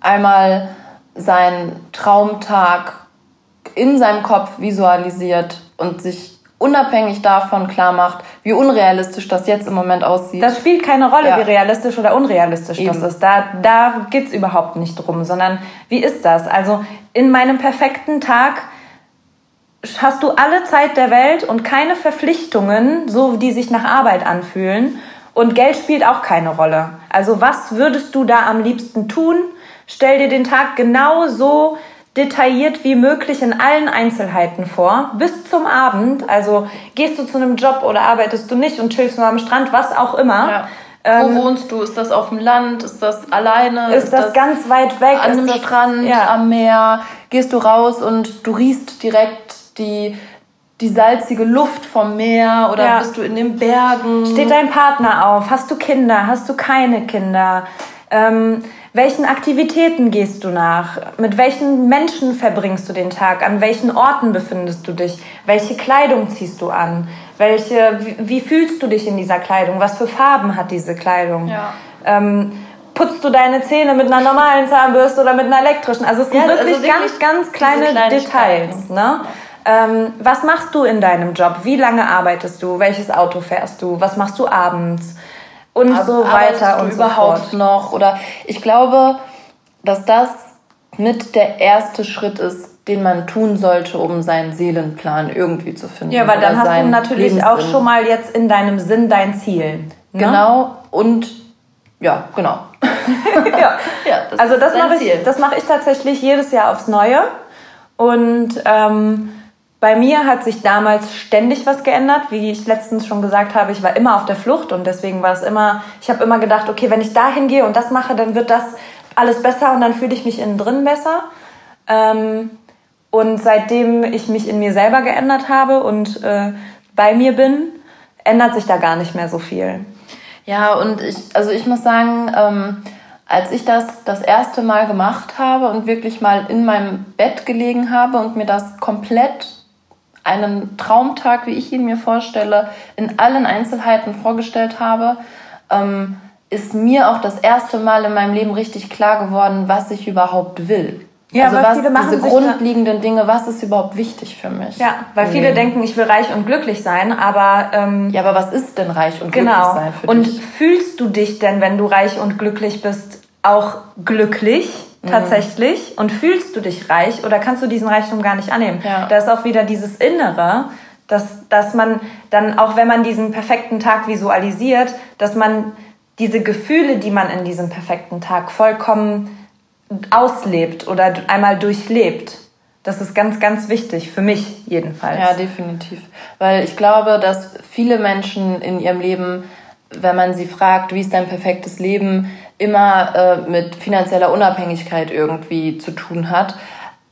einmal seinen Traumtag in seinem Kopf visualisiert und sich unabhängig davon klar macht, wie unrealistisch das jetzt im Moment aussieht. Das spielt keine Rolle, ja. wie realistisch oder unrealistisch Eben. das ist. Da, da geht es überhaupt nicht drum, sondern wie ist das? Also in meinem perfekten Tag hast du alle Zeit der Welt und keine Verpflichtungen, so die sich nach Arbeit anfühlen. Und Geld spielt auch keine Rolle. Also was würdest du da am liebsten tun? Stell dir den Tag genau so detailliert wie möglich in allen Einzelheiten vor, bis zum Abend. Also gehst du zu einem Job oder arbeitest du nicht und chillst nur am Strand, was auch immer. Ja. Wo ähm, wohnst du? Ist das auf dem Land? Ist das alleine? Ist, ist das, das, ganz weit weg? An einem Strand, ja. am Meer? Gehst du raus und du riechst direkt die, die salzige Luft vom Meer oder ja. bist du in den Bergen? Steht dein Partner auf? Hast du Kinder? Hast du keine Kinder? Ähm, welchen Aktivitäten gehst du nach? Mit welchen Menschen verbringst du den Tag? An welchen Orten befindest du dich? Welche Kleidung ziehst du an? Welche, wie, wie fühlst du dich in dieser Kleidung? Was für Farben hat diese Kleidung? Ja. Ähm, putzt du deine Zähne mit einer normalen Zahnbürste oder mit einer elektrischen? Also es sind ja, wirklich, also wirklich ganz, ganz kleine Details. Ne? Ähm, was machst du in deinem Job? Wie lange arbeitest du? Welches Auto fährst du? Was machst du abends? Und Ar so weiter und so überhaupt fort. noch. Oder ich glaube, dass das mit der erste Schritt ist, den man tun sollte, um seinen Seelenplan irgendwie zu finden. Ja, weil dann hast du natürlich auch schon mal jetzt in deinem Sinn dein Ziel. Ne? Genau. Und ja, genau. ja. ja das also das mache ich, das mache ich tatsächlich jedes Jahr aufs Neue. Und ähm, bei mir hat sich damals ständig was geändert. Wie ich letztens schon gesagt habe, ich war immer auf der Flucht und deswegen war es immer, ich habe immer gedacht, okay, wenn ich da hingehe und das mache, dann wird das alles besser und dann fühle ich mich innen drin besser. Ähm, und seitdem ich mich in mir selber geändert habe und äh, bei mir bin, ändert sich da gar nicht mehr so viel. Ja, und ich, also ich muss sagen, ähm, als ich das das erste Mal gemacht habe und wirklich mal in meinem Bett gelegen habe und mir das komplett einen Traumtag, wie ich ihn mir vorstelle, in allen Einzelheiten vorgestellt habe, ähm, ist mir auch das erste Mal in meinem Leben richtig klar geworden, was ich überhaupt will. Ja, also was, diese grundlegenden Dinge, was ist überhaupt wichtig für mich? Ja, weil viele denken, ich will reich und glücklich sein, aber... Ähm, ja, aber was ist denn reich und genau. glücklich sein für und dich? Und fühlst du dich denn, wenn du reich und glücklich bist, auch glücklich mhm. Tatsächlich? Mhm. Und fühlst du dich reich oder kannst du diesen Reichtum gar nicht annehmen? Ja. Da ist auch wieder dieses Innere, dass, dass man dann, auch wenn man diesen perfekten Tag visualisiert, dass man diese Gefühle, die man in diesem perfekten Tag vollkommen auslebt oder einmal durchlebt. Das ist ganz, ganz wichtig, für mich jedenfalls. Ja, definitiv. Weil ich glaube, dass viele Menschen in ihrem Leben, wenn man sie fragt, wie ist dein perfektes Leben, immer äh, mit finanzieller Unabhängigkeit irgendwie zu tun hat.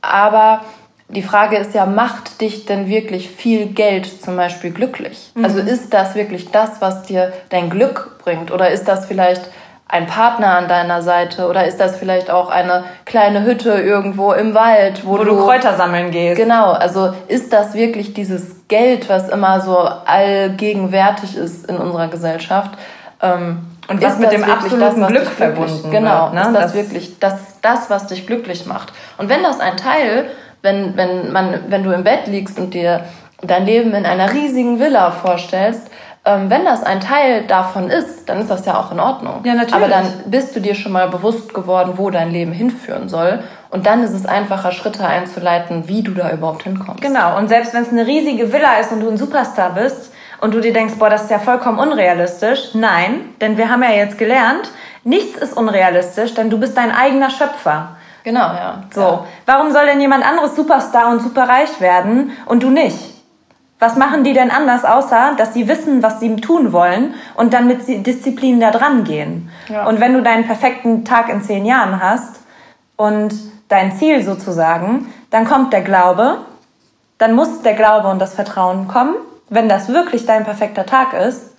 Aber die Frage ist ja, macht dich denn wirklich viel Geld zum Beispiel glücklich? Mhm. Also ist das wirklich das, was dir dein Glück bringt? Oder ist das vielleicht ein Partner an deiner Seite? Oder ist das vielleicht auch eine kleine Hütte irgendwo im Wald, wo, wo du, du, Kräuter sammeln gehst? Genau, also ist das wirklich dieses Geld, was immer so allgegenwärtig ist in unserer Gesellschaft? Ähm, und was mit dem absoluten das, Glück verbunden Genau, wird, ne? ist das, das wirklich das, das, was dich glücklich macht? Und wenn das ein Teil wenn, wenn, man, wenn du im Bett liegst und dir dein Leben in einer riesigen Villa vorstellst, ähm, wenn das ein Teil davon ist, dann ist das ja auch in Ordnung. Ja, natürlich. Aber dann bist du dir schon mal bewusst geworden, wo dein Leben hinführen soll. Und dann ist es einfacher, Schritte einzuleiten, wie du da überhaupt hinkommst. Genau. Und selbst wenn es eine riesige Villa ist und du ein Superstar bist und du dir denkst, boah, das ist ja vollkommen unrealistisch. Nein, denn wir haben ja jetzt gelernt, nichts ist unrealistisch, denn du bist dein eigener Schöpfer. Genau, ja. So. Ja. Warum soll denn jemand anderes Superstar und superreich werden und du nicht? Was machen die denn anders, außer dass sie wissen, was sie tun wollen und dann mit Disziplin da dran gehen? Ja. Und wenn du deinen perfekten Tag in zehn Jahren hast und dein Ziel sozusagen, dann kommt der Glaube, dann muss der Glaube und das Vertrauen kommen, wenn das wirklich dein perfekter Tag ist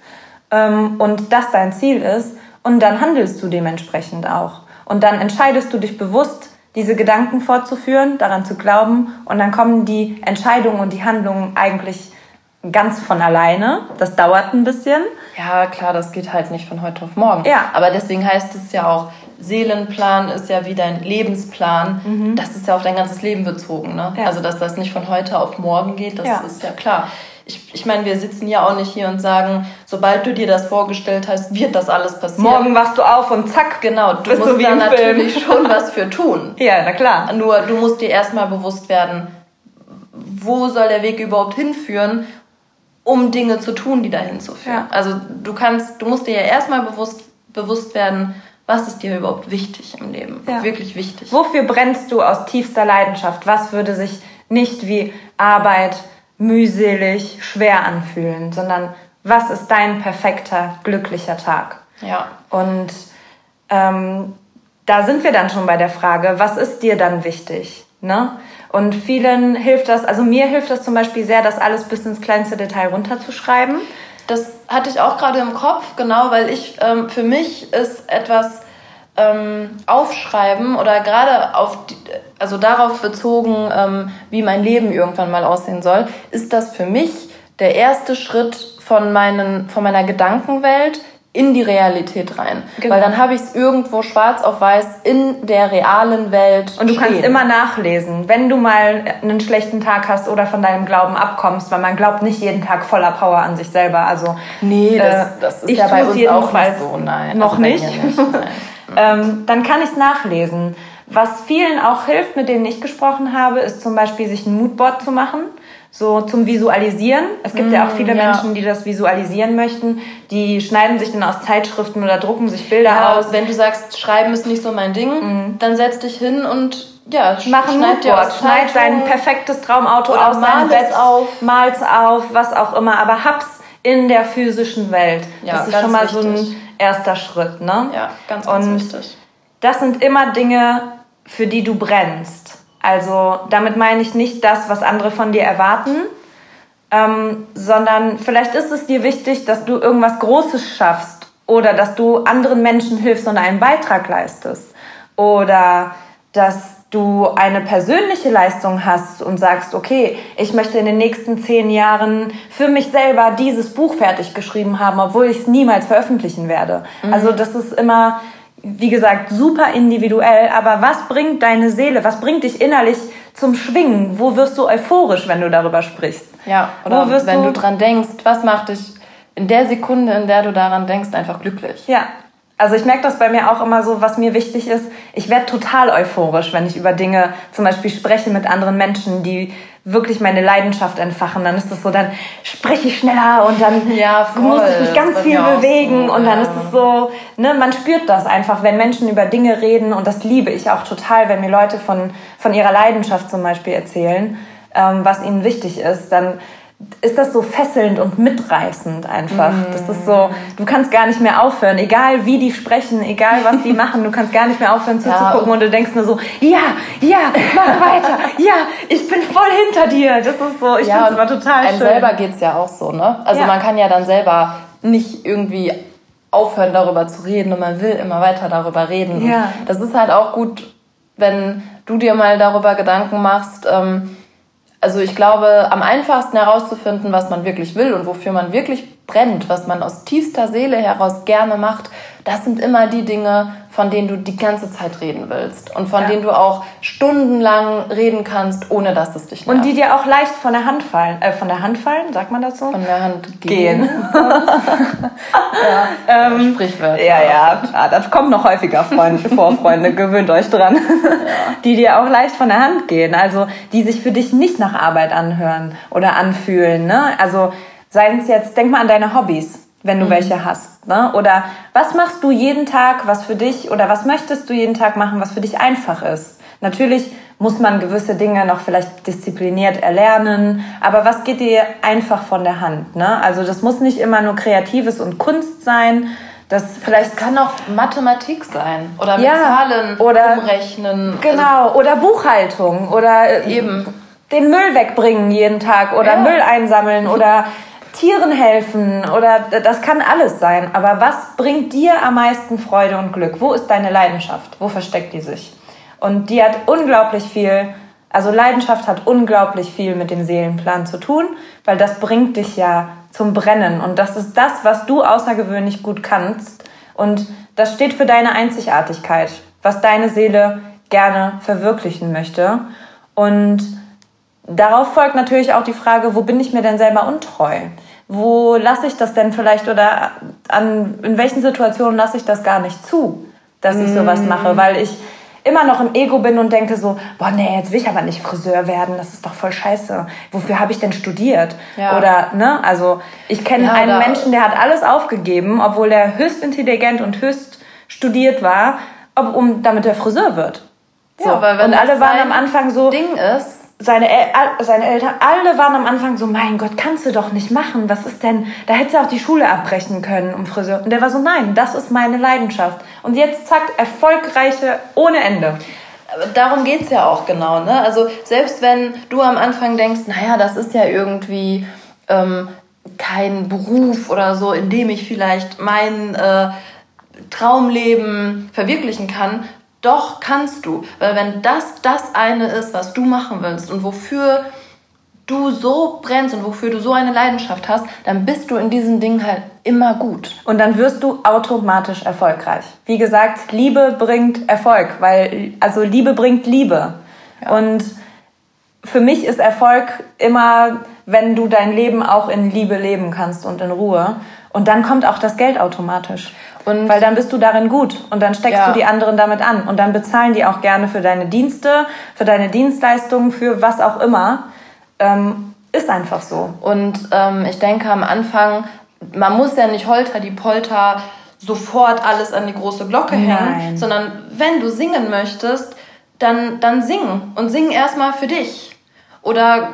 ähm, und das dein Ziel ist, und dann handelst du dementsprechend auch. Und dann entscheidest du dich bewusst, diese Gedanken fortzuführen, daran zu glauben und dann kommen die Entscheidungen und die Handlungen eigentlich ganz von alleine. Das dauert ein bisschen. Ja, klar, das geht halt nicht von heute auf morgen. Ja. Aber deswegen heißt es ja auch, Seelenplan ist ja wie dein Lebensplan. Mhm. Das ist ja auf dein ganzes Leben bezogen. Ne? Ja. Also, dass das nicht von heute auf morgen geht, das ja. ist ja klar ich, ich meine, wir sitzen ja auch nicht hier und sagen, sobald du dir das vorgestellt hast, wird das alles passieren. Morgen wachst du auf und zack. Genau, du musst da natürlich schon was für tun. Ja, na klar. Nur du musst dir erstmal bewusst werden, wo soll der Weg überhaupt hinführen, um Dinge zu tun, die dahin zu führen. Ja. Also du kannst, du musst dir ja erstmal bewusst, bewusst werden, was ist dir überhaupt wichtig im Leben? Ja. Wirklich wichtig. Wofür brennst du aus tiefster Leidenschaft? Was würde sich nicht wie Arbeit, mühselig, schwer anfühlen, sondern was ist dein perfekter, glücklicher Tag? Ja. Und ähm, da sind wir dann schon bei der Frage, was ist dir dann wichtig? Ne? Und vielen hilft das, also mir hilft das zum Beispiel sehr, das alles bis ins kleinste Detail runterzuschreiben. Das hatte ich auch gerade im Kopf, genau, weil ich, ähm, für mich ist etwas ähm, aufschreiben oder gerade auf, die, also darauf bezogen, ähm, wie mein Leben irgendwann mal aussehen soll, ist das für mich der erste Schritt von, meinen, von meiner Gedankenwelt in die Realität rein. Genau. Weil dann habe ich es irgendwo schwarz auf weiß in der realen Welt. Und du stehen. kannst immer nachlesen, wenn du mal einen schlechten Tag hast oder von deinem Glauben abkommst, weil man glaubt nicht jeden Tag voller Power an sich selber. Also nee, das, äh, das ist ja bei uns auch nicht so. Nein, noch also nicht. nicht. Nein. ähm, dann kann ich es nachlesen. Was vielen auch hilft, mit denen ich gesprochen habe, ist zum Beispiel sich ein Moodboard zu machen, so zum Visualisieren. Es gibt mm, ja auch viele ja. Menschen, die das visualisieren möchten. Die schneiden sich dann aus Zeitschriften oder drucken sich Bilder ja, aus. Wenn du sagst, Schreiben ist nicht so mein Ding, mm. dann setz dich hin und ja, mach ein Moodboard, schneid dein perfektes Traumauto aus, dein Bett auf, mal's auf, was auch immer, aber hab's in der physischen Welt. Ja, das ist schon mal wichtig. so ein erster Schritt, ne? Ja, ganz, ganz Und wichtig. Das sind immer Dinge, für die du brennst. Also damit meine ich nicht das, was andere von dir erwarten, ähm, sondern vielleicht ist es dir wichtig, dass du irgendwas Großes schaffst oder dass du anderen Menschen hilfst und einen Beitrag leistest oder dass du eine persönliche Leistung hast und sagst, okay, ich möchte in den nächsten zehn Jahren für mich selber dieses Buch fertig geschrieben haben, obwohl ich es niemals veröffentlichen werde. Mhm. Also das ist immer wie gesagt, super individuell, aber was bringt deine Seele, was bringt dich innerlich zum Schwingen? Wo wirst du euphorisch, wenn du darüber sprichst? Ja, oder wenn du, du dran denkst, was macht dich in der Sekunde, in der du daran denkst, einfach glücklich? Ja, also ich merke das bei mir auch immer so, was mir wichtig ist. Ich werde total euphorisch, wenn ich über Dinge zum Beispiel spreche mit anderen Menschen, die wirklich meine Leidenschaft entfachen. Dann ist das so, dann spreche ich schneller und dann ja, muss ich mich ganz viel bewegen so, und dann ja. ist es so, ne, man spürt das einfach, wenn Menschen über Dinge reden und das liebe ich auch total, wenn mir Leute von, von ihrer Leidenschaft zum Beispiel erzählen, ähm, was ihnen wichtig ist, dann ist das so fesselnd und mitreißend einfach. Mm. Das ist so, du kannst gar nicht mehr aufhören, egal wie die sprechen, egal was die machen, du kannst gar nicht mehr aufhören zuzugucken ja. und du denkst nur so, ja, ja, mach weiter, ja, ich bin voll hinter dir. Das ist so, ich ja, finde es immer total schön. Einem selber geht's ja auch so, ne? Also ja. man kann ja dann selber nicht irgendwie aufhören, darüber zu reden und man will immer weiter darüber reden. Ja. Das ist halt auch gut, wenn du dir mal darüber Gedanken machst, ähm, also ich glaube, am einfachsten herauszufinden, was man wirklich will und wofür man wirklich brennt, was man aus tiefster Seele heraus gerne macht, das sind immer die Dinge, von denen du die ganze Zeit reden willst und von ja. denen du auch stundenlang reden kannst, ohne dass es dich nervt. Und die dir auch leicht von der Hand fallen. Äh, von der Hand fallen, sagt man so? Von der Hand gehen. gehen. ja, ähm, Sprichwörter. Ja, ja, ja, das kommt noch häufiger Freunde, vor, Freunde, gewöhnt euch dran. Ja. Die dir auch leicht von der Hand gehen, also die sich für dich nicht nach Arbeit anhören oder anfühlen. Ne? Also seien es jetzt, denk mal an deine Hobbys wenn du mhm. welche hast. Ne? Oder was machst du jeden Tag, was für dich, oder was möchtest du jeden Tag machen, was für dich einfach ist? Natürlich muss man gewisse Dinge noch vielleicht diszipliniert erlernen, aber was geht dir einfach von der Hand? Ne? Also das muss nicht immer nur Kreatives und Kunst sein. Das vielleicht das kann auch Mathematik sein oder ja, Zahlen oder umrechnen. Genau, oder Buchhaltung oder äh, eben den Müll wegbringen jeden Tag oder ja. Müll einsammeln oder Tieren helfen oder das kann alles sein. Aber was bringt dir am meisten Freude und Glück? Wo ist deine Leidenschaft? Wo versteckt die sich? Und die hat unglaublich viel, also Leidenschaft hat unglaublich viel mit dem Seelenplan zu tun, weil das bringt dich ja zum Brennen. Und das ist das, was du außergewöhnlich gut kannst. Und das steht für deine Einzigartigkeit, was deine Seele gerne verwirklichen möchte. Und darauf folgt natürlich auch die Frage, wo bin ich mir denn selber untreu? Wo lasse ich das denn vielleicht oder an, in welchen Situationen lasse ich das gar nicht zu, dass ich sowas mm. mache? Weil ich immer noch im Ego bin und denke so, boah, nee, jetzt will ich aber nicht Friseur werden, das ist doch voll scheiße. Wofür habe ich denn studiert? Ja. Oder, ne, also ich kenne ja, einen Menschen, der hat alles aufgegeben, obwohl er höchst intelligent und höchst studiert war, ob, um, damit er Friseur wird. So. Ja, weil wenn und alle waren am Anfang so. Ding ist, seine, El seine Eltern, alle waren am Anfang so, mein Gott, kannst du doch nicht machen. Was ist denn, da hättest du auch die Schule abbrechen können um Friseur. Und der war so, nein, das ist meine Leidenschaft. Und jetzt zack, erfolgreiche ohne Ende. Darum geht's ja auch genau. Ne? Also selbst wenn du am Anfang denkst, naja, das ist ja irgendwie ähm, kein Beruf oder so, in dem ich vielleicht mein äh, Traumleben verwirklichen kann, doch kannst du, weil wenn das das eine ist, was du machen willst und wofür du so brennst und wofür du so eine Leidenschaft hast, dann bist du in diesen Dingen halt immer gut. Und dann wirst du automatisch erfolgreich. Wie gesagt, Liebe bringt Erfolg, weil also Liebe bringt Liebe. Ja. Und für mich ist Erfolg immer, wenn du dein Leben auch in Liebe leben kannst und in Ruhe. Und dann kommt auch das Geld automatisch. Und Weil dann bist du darin gut und dann steckst ja. du die anderen damit an und dann bezahlen die auch gerne für deine Dienste, für deine Dienstleistungen, für was auch immer. Ähm, ist einfach so. Und ähm, ich denke am Anfang, man muss ja nicht holter die Polter sofort alles an die große Glocke hängen, Nein. sondern wenn du singen möchtest, dann, dann sing und sing erstmal für dich. Oder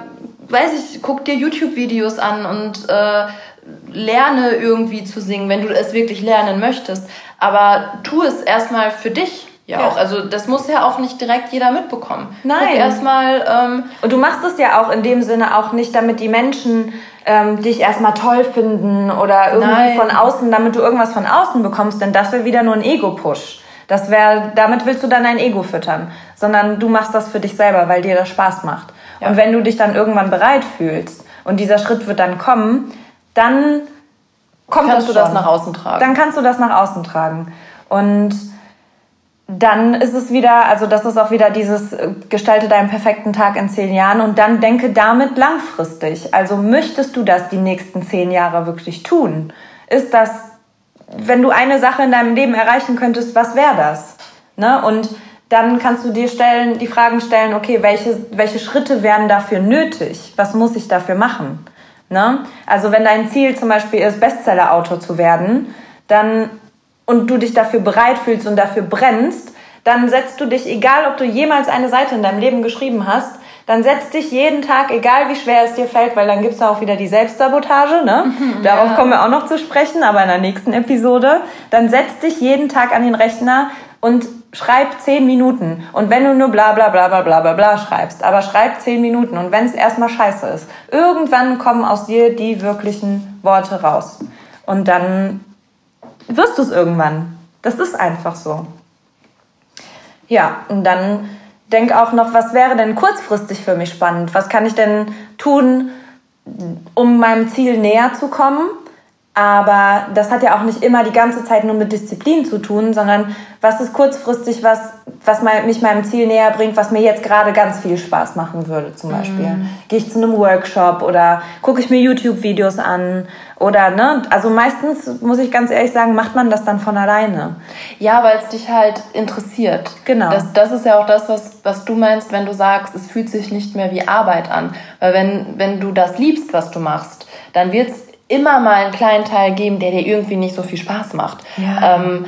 weiß ich, guck dir YouTube-Videos an und äh, lerne irgendwie zu singen, wenn du es wirklich lernen möchtest. Aber tu es erstmal für dich. Ja, ja, auch. Also das muss ja auch nicht direkt jeder mitbekommen. Nein. erstmal. Ähm, und du machst es ja auch in dem Sinne auch nicht, damit die Menschen ähm, dich erstmal toll finden oder irgendwie Nein. von außen, damit du irgendwas von außen bekommst, denn das wäre wieder nur ein Ego-Push. Das wäre, damit willst du dann dein Ego füttern, sondern du machst das für dich selber, weil dir das Spaß macht. Ja. Und wenn du dich dann irgendwann bereit fühlst und dieser Schritt wird dann kommen, dann kommt kannst das du das nach außen tragen. Dann kannst du das nach außen tragen. Und dann ist es wieder, also das ist auch wieder dieses, äh, gestalte deinen perfekten Tag in zehn Jahren und dann denke damit langfristig. Also möchtest du das die nächsten zehn Jahre wirklich tun? Ist das, wenn du eine Sache in deinem Leben erreichen könntest, was wäre das? Ne? Und dann kannst du dir stellen, die Fragen stellen, okay, welche, welche Schritte wären dafür nötig? Was muss ich dafür machen? Ne? Also wenn dein Ziel zum Beispiel ist, Bestseller-Autor zu werden, dann und du dich dafür bereit fühlst und dafür brennst, dann setzt du dich, egal ob du jemals eine Seite in deinem Leben geschrieben hast, dann setz dich jeden Tag, egal wie schwer es dir fällt, weil dann gibt's da auch wieder die Selbstsabotage, ne? Mhm, Darauf ja. kommen wir auch noch zu sprechen, aber in der nächsten Episode. Dann setz dich jeden Tag an den Rechner und schreib zehn Minuten. Und wenn du nur bla bla bla bla bla bla bla schreibst, aber schreib zehn Minuten. Und wenn es erstmal scheiße ist, irgendwann kommen aus dir die wirklichen Worte raus. Und dann wirst du es irgendwann. Das ist einfach so. Ja, und dann denk auch noch, was wäre denn kurzfristig für mich spannend? Was kann ich denn tun, um meinem Ziel näher zu kommen? Aber das hat ja auch nicht immer die ganze Zeit nur mit Disziplin zu tun, sondern was ist kurzfristig was, was mich meinem Ziel näher bringt, was mir jetzt gerade ganz viel Spaß machen würde, zum Beispiel. Mm. Gehe ich zu einem Workshop oder gucke ich mir YouTube-Videos an oder, ne, also meistens, muss ich ganz ehrlich sagen, macht man das dann von alleine. Ja, weil es dich halt interessiert. Genau. Das, das ist ja auch das, was, was du meinst, wenn du sagst, es fühlt sich nicht mehr wie Arbeit an. Weil wenn, wenn du das liebst, was du machst, dann wird es immer mal einen kleinen Teil geben, der dir irgendwie nicht so viel Spaß macht. Ja. Ähm,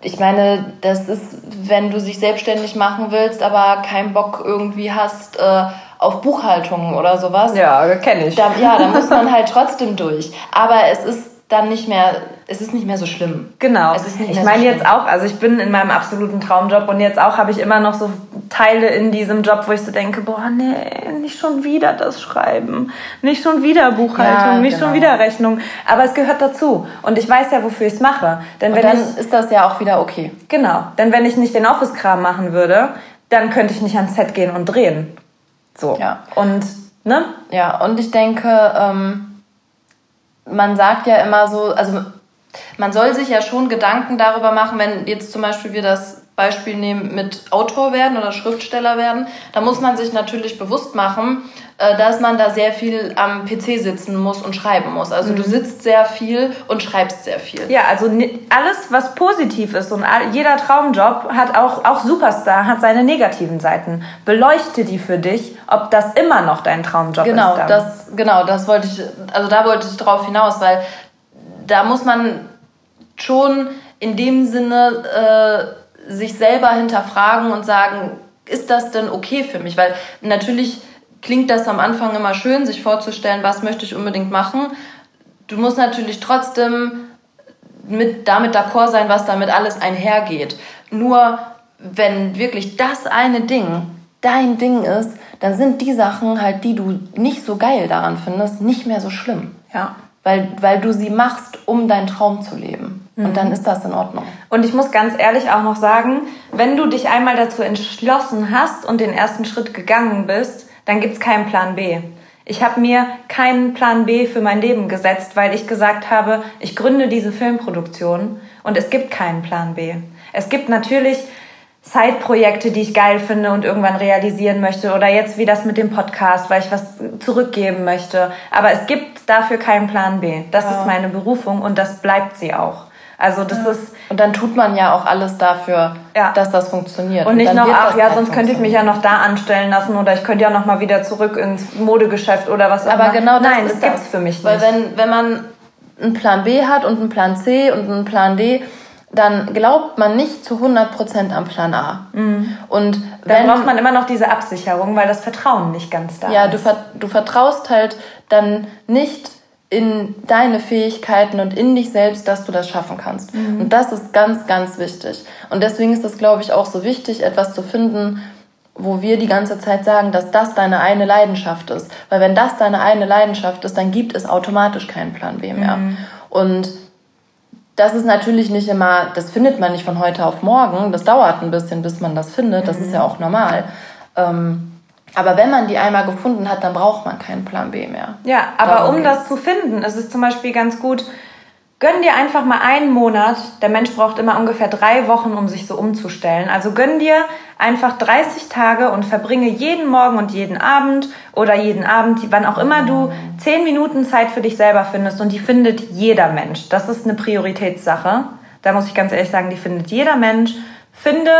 ich meine, das ist, wenn du sich selbstständig machen willst, aber keinen Bock irgendwie hast äh, auf Buchhaltung oder sowas. Ja, kenne ich. Da, ja, da muss man halt trotzdem durch. Aber es ist dann nicht mehr, es ist nicht mehr so schlimm. Genau. ich meine so jetzt auch, also ich bin in meinem absoluten Traumjob und jetzt auch habe ich immer noch so Teile in diesem Job, wo ich so denke, boah, nee, nicht schon wieder das Schreiben, nicht schon wieder Buchhaltung, ja, nicht genau. schon wieder Rechnung. Aber es gehört dazu und ich weiß ja, wofür ich es mache. Denn und wenn dann ich, ist das ja auch wieder okay. Genau, denn wenn ich nicht den Office-Kram machen würde, dann könnte ich nicht ans Set gehen und drehen. So. Ja. Und, ne? Ja, und ich denke, ähm man sagt ja immer so, also man soll sich ja schon Gedanken darüber machen, wenn jetzt zum Beispiel wir das Beispiel nehmen mit Autor werden oder Schriftsteller werden, da muss man sich natürlich bewusst machen, äh, dass man da sehr viel am PC sitzen muss und schreiben muss. Also mhm. du sitzt sehr viel und schreibst sehr viel. Ja, also alles, was positiv ist und jeder Traumjob hat auch, auch Superstar hat seine negativen Seiten. Beleuchte die für dich, ob das immer noch dein Traumjob genau, ist. Genau, das, genau, das wollte ich, also da wollte ich drauf hinaus, weil da muss man schon in dem Sinne, äh, sich selber hinterfragen und sagen, ist das denn okay für mich? Weil natürlich klingt das am Anfang immer schön, sich vorzustellen, was möchte ich unbedingt machen. Du musst natürlich trotzdem mit, damit d'accord sein, was damit alles einhergeht. Nur wenn wirklich das eine Ding dein Ding ist, dann sind die Sachen halt, die du nicht so geil daran findest, nicht mehr so schlimm. Ja. Weil, weil du sie machst, um deinen Traum zu leben. Und mhm. dann ist das in Ordnung. Und ich muss ganz ehrlich auch noch sagen, wenn du dich einmal dazu entschlossen hast und den ersten Schritt gegangen bist, dann gibt's keinen Plan B. Ich habe mir keinen Plan B für mein Leben gesetzt, weil ich gesagt habe, ich gründe diese Filmproduktion und es gibt keinen Plan B. Es gibt natürlich Side-Projekte, die ich geil finde und irgendwann realisieren möchte oder jetzt wie das mit dem Podcast, weil ich was zurückgeben möchte. Aber es gibt dafür keinen Plan B. Das ja. ist meine Berufung und das bleibt sie auch. Also das ja. ist und dann tut man ja auch alles dafür, ja. dass das funktioniert. Und nicht und noch, ach ja, sonst könnte ich mich ja noch da anstellen lassen oder ich könnte ja noch mal wieder zurück ins Modegeschäft oder was auch immer. Aber genau das Nein, das gibt's für mich nicht. Weil wenn wenn man einen Plan B hat und einen Plan C und einen Plan D, dann glaubt man nicht zu 100% am Plan A. Mhm. Und dann braucht man immer noch diese Absicherung, weil das Vertrauen nicht ganz da ja, ist. Ja, du, du vertraust halt dann nicht in deine Fähigkeiten und in dich selbst, dass du das schaffen kannst. Mhm. Und das ist ganz, ganz wichtig. Und deswegen ist es, glaube ich, auch so wichtig, etwas zu finden, wo wir die ganze Zeit sagen, dass das deine eine Leidenschaft ist. Weil wenn das deine eine Leidenschaft ist, dann gibt es automatisch keinen Plan B mehr. Mhm. Und das ist natürlich nicht immer, das findet man nicht von heute auf morgen. Das dauert ein bisschen, bis man das findet. Das mhm. ist ja auch normal. Ähm, aber wenn man die einmal gefunden hat, dann braucht man keinen Plan B mehr. Ja, aber Darum um geht's. das zu finden, ist es zum Beispiel ganz gut, Gönn dir einfach mal einen Monat. Der Mensch braucht immer ungefähr drei Wochen, um sich so umzustellen. Also gönn dir einfach 30 Tage und verbringe jeden Morgen und jeden Abend oder jeden Abend, wann auch immer du zehn Minuten Zeit für dich selber findest. Und die findet jeder Mensch. Das ist eine Prioritätssache. Da muss ich ganz ehrlich sagen, die findet jeder Mensch. Finde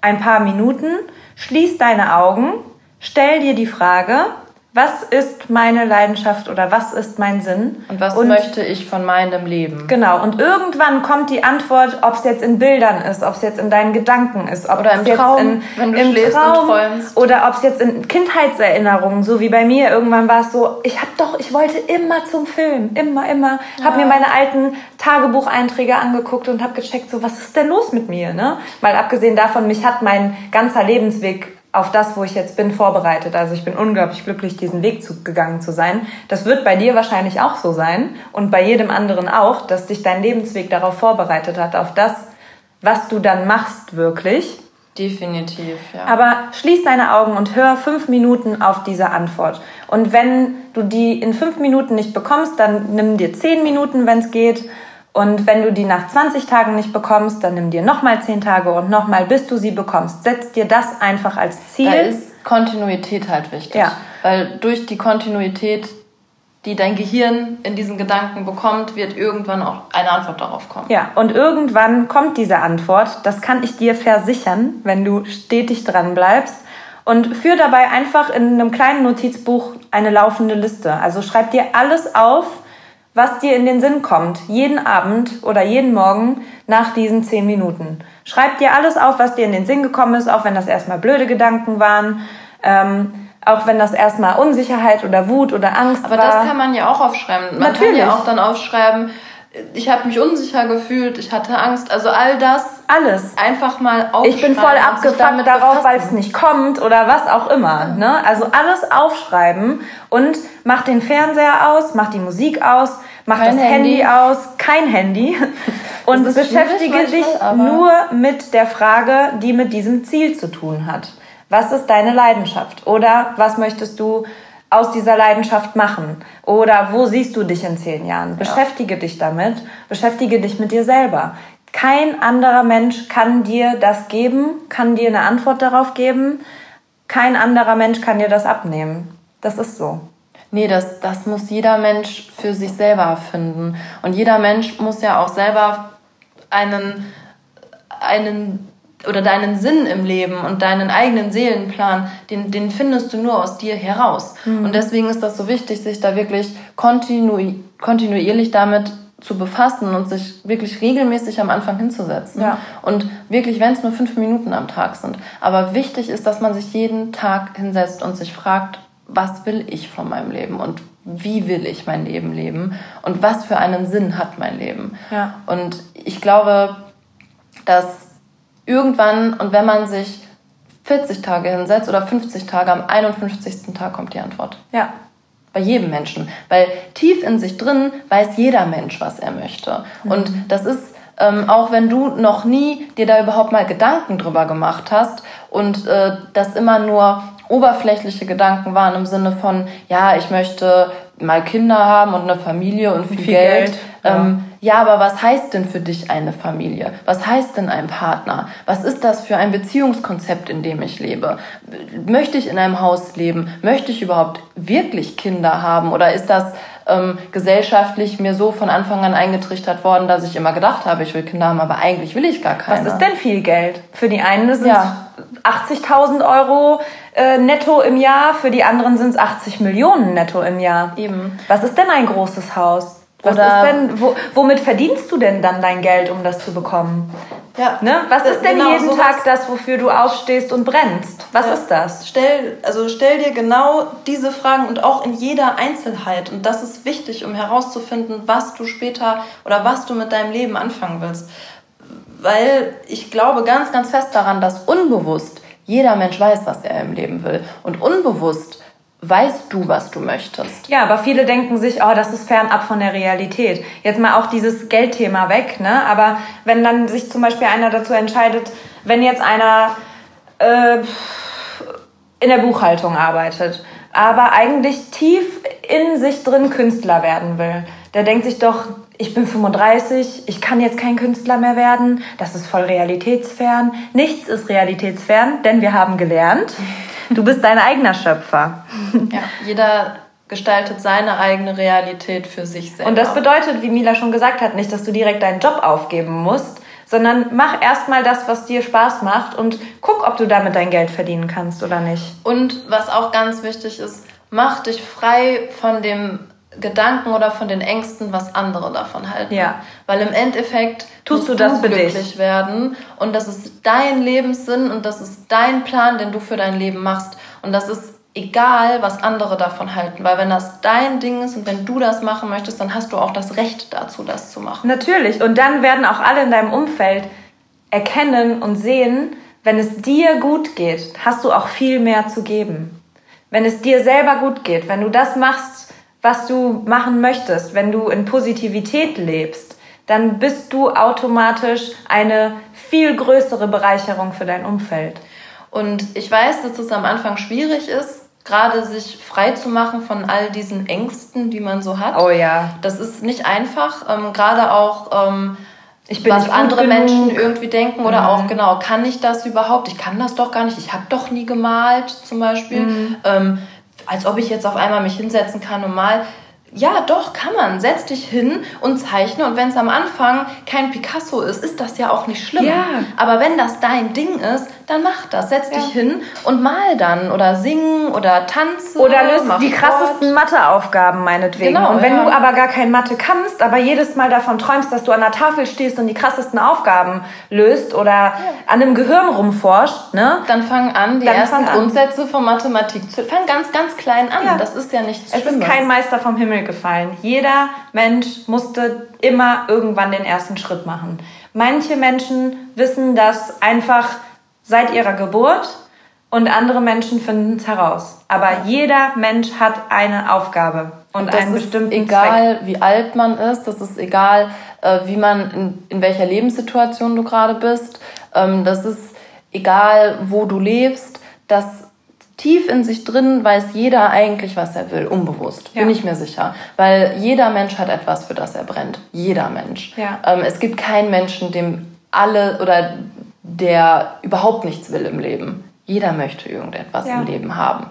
ein paar Minuten, schließ deine Augen, stell dir die Frage, was ist meine Leidenschaft oder was ist mein Sinn? Und was und, möchte ich von meinem Leben? Genau, und irgendwann kommt die Antwort, ob es jetzt in Bildern ist, ob es jetzt in deinen Gedanken ist, ob oder im Traum, in, wenn du im Traum. Oder ob es jetzt in Kindheitserinnerungen, so wie bei mir, irgendwann war es so, ich habe doch, ich wollte immer zum Film, immer, immer, ja. habe mir meine alten Tagebucheinträge angeguckt und habe gecheckt, so was ist denn los mit mir? Ne? Weil abgesehen davon, mich hat mein ganzer Lebensweg auf das, wo ich jetzt bin, vorbereitet. Also ich bin unglaublich glücklich, diesen Weg zu, gegangen zu sein. Das wird bei dir wahrscheinlich auch so sein und bei jedem anderen auch, dass dich dein Lebensweg darauf vorbereitet hat, auf das, was du dann machst wirklich. Definitiv, ja. Aber schließ deine Augen und hör fünf Minuten auf diese Antwort. Und wenn du die in fünf Minuten nicht bekommst, dann nimm dir zehn Minuten, wenn es geht und wenn du die nach 20 Tagen nicht bekommst, dann nimm dir nochmal 10 Tage und nochmal, bis du sie bekommst. Setz dir das einfach als Ziel. Da ist Kontinuität halt wichtig. Ja. Weil durch die Kontinuität, die dein Gehirn in diesen Gedanken bekommt, wird irgendwann auch eine Antwort darauf kommen. Ja, und irgendwann kommt diese Antwort. Das kann ich dir versichern, wenn du stetig dran bleibst. Und führ dabei einfach in einem kleinen Notizbuch eine laufende Liste. Also schreib dir alles auf, was dir in den Sinn kommt, jeden Abend oder jeden Morgen nach diesen zehn Minuten. Schreib dir alles auf, was dir in den Sinn gekommen ist, auch wenn das erstmal blöde Gedanken waren, ähm, auch wenn das erstmal Unsicherheit oder Wut oder Angst Aber war. Aber das kann man ja auch aufschreiben. Man Natürlich. kann ja auch dann aufschreiben, ich habe mich unsicher gefühlt, ich hatte Angst, also all das. Alles. Einfach mal aufschreiben. Ich bin voll abgefuckt darauf, weil es nicht kommt oder was auch immer. Ne? Also alles aufschreiben und mach den Fernseher aus, mach die Musik aus, mach kein das Handy. Handy. aus, kein Handy und beschäftige dich nur mit der Frage, die mit diesem Ziel zu tun hat. Was ist deine Leidenschaft? Oder was möchtest du aus dieser Leidenschaft machen? Oder wo siehst du dich in zehn Jahren? Beschäftige ja. dich damit, beschäftige dich mit dir selber. Kein anderer Mensch kann dir das geben, kann dir eine Antwort darauf geben. Kein anderer Mensch kann dir das abnehmen. Das ist so. Nee, das, das muss jeder Mensch für sich selber finden. Und jeder Mensch muss ja auch selber einen, einen oder deinen Sinn im Leben und deinen eigenen Seelenplan, den, den findest du nur aus dir heraus. Mhm. Und deswegen ist das so wichtig, sich da wirklich kontinu kontinuierlich damit zu befassen und sich wirklich regelmäßig am Anfang hinzusetzen. Ja. Und wirklich, wenn es nur fünf Minuten am Tag sind. Aber wichtig ist, dass man sich jeden Tag hinsetzt und sich fragt, was will ich von meinem Leben und wie will ich mein Leben leben und was für einen Sinn hat mein Leben. Ja. Und ich glaube, dass irgendwann und wenn man sich 40 Tage hinsetzt oder 50 Tage, am 51. Tag kommt die Antwort. Ja. Bei jedem Menschen. Weil tief in sich drin weiß jeder Mensch, was er möchte. Mhm. Und das ist, ähm, auch wenn du noch nie dir da überhaupt mal Gedanken drüber gemacht hast und äh, das immer nur oberflächliche Gedanken waren im Sinne von, ja, ich möchte mal Kinder haben und eine Familie und viel, viel Geld. Geld. Ähm, ja. ja, aber was heißt denn für dich eine Familie? Was heißt denn ein Partner? Was ist das für ein Beziehungskonzept, in dem ich lebe? Möchte ich in einem Haus leben? Möchte ich überhaupt wirklich Kinder haben? Oder ist das ähm, gesellschaftlich mir so von Anfang an eingetrichtert worden, dass ich immer gedacht habe, ich will Kinder haben, aber eigentlich will ich gar keine. Was ist denn viel Geld? Für die einen sind ja. 80.000 Euro äh, netto im Jahr, für die anderen sind es 80 Millionen netto im Jahr. Eben. Was ist denn ein großes Haus? Was Oder ist denn, wo, womit verdienst du denn dann dein Geld, um das zu bekommen? Ja. Ne? Was ist denn genau jeden Tag das, wofür du aufstehst und brennst? Was ja. ist das? Stell, also stell dir genau diese Fragen und auch in jeder Einzelheit. Und das ist wichtig, um herauszufinden, was du später oder was du mit deinem Leben anfangen willst weil ich glaube ganz, ganz fest daran, dass unbewusst jeder Mensch weiß, was er im Leben will. Und unbewusst weißt du, was du möchtest. Ja, aber viele denken sich, oh, das ist fernab von der Realität. Jetzt mal auch dieses Geldthema weg, ne? Aber wenn dann sich zum Beispiel einer dazu entscheidet, wenn jetzt einer äh, in der Buchhaltung arbeitet, aber eigentlich tief in sich drin Künstler werden will, der denkt sich doch, ich bin 35, ich kann jetzt kein Künstler mehr werden, das ist voll realitätsfern. Nichts ist realitätsfern, denn wir haben gelernt, du bist dein eigener Schöpfer. Ja, jeder gestaltet seine eigene Realität für sich selbst. Und das bedeutet, wie Mila schon gesagt hat, nicht, dass du direkt deinen Job aufgeben musst, sondern mach erstmal das, was dir Spaß macht und guck, ob du damit dein Geld verdienen kannst oder nicht. Und was auch ganz wichtig ist, mach dich frei von dem Gedanken oder von den Ängsten, was andere davon halten. Ja. Weil im Endeffekt tust du das du glücklich dich. werden und das ist dein Lebenssinn und das ist dein Plan, den du für dein Leben machst und das ist egal, was andere davon halten, weil wenn das dein Ding ist und wenn du das machen möchtest, dann hast du auch das Recht dazu, das zu machen. Natürlich und dann werden auch alle in deinem Umfeld erkennen und sehen, wenn es dir gut geht, hast du auch viel mehr zu geben. Wenn es dir selber gut geht, wenn du das machst, was du machen möchtest, wenn du in Positivität lebst, dann bist du automatisch eine viel größere Bereicherung für dein Umfeld. Und ich weiß, dass es am Anfang schwierig ist, gerade sich frei zu machen von all diesen Ängsten, die man so hat. Oh ja. Das ist nicht einfach, ähm, gerade auch ähm, ich bin was andere genug. Menschen irgendwie denken oder mhm. auch genau, kann ich das überhaupt? Ich kann das doch gar nicht. Ich habe doch nie gemalt zum Beispiel. Mhm. Ähm, als ob ich jetzt auf einmal mich hinsetzen kann und mal ja, doch, kann man. Setz dich hin und zeichne. Und wenn es am Anfang kein Picasso ist, ist das ja auch nicht schlimm. Ja. Aber wenn das dein Ding ist, dann mach das. Setz ja. dich hin und mal dann. Oder singen oder tanzen. Oder löse die Sport. krassesten Matheaufgaben meinetwegen. Genau, und wenn ja. du aber gar kein Mathe kannst, aber jedes Mal davon träumst, dass du an der Tafel stehst und die krassesten Aufgaben löst oder an einem Gehirn rumforscht, ne? Dann fang an, die dann ersten Grundsätze von Mathematik zu... Fang ganz, ganz klein an. Das ist ja nichts Es ist kein Meister vom Himmel gefallen. Jeder Mensch musste immer irgendwann den ersten Schritt machen. Manche Menschen wissen das einfach seit ihrer Geburt und andere Menschen finden es heraus. Aber jeder Mensch hat eine Aufgabe und, und einen bestimmten egal, Zweck. wie alt man ist, das ist egal, äh, wie man in, in welcher Lebenssituation du gerade bist. Ähm, das ist egal, wo du lebst. Das tief in sich drin weiß jeder eigentlich, was er will, unbewusst, ja. bin ich mir sicher. Weil jeder Mensch hat etwas, für das er brennt. Jeder Mensch. Ja. Ähm, es gibt keinen Menschen, dem alle oder der überhaupt nichts will im Leben. Jeder möchte irgendetwas ja. im Leben haben.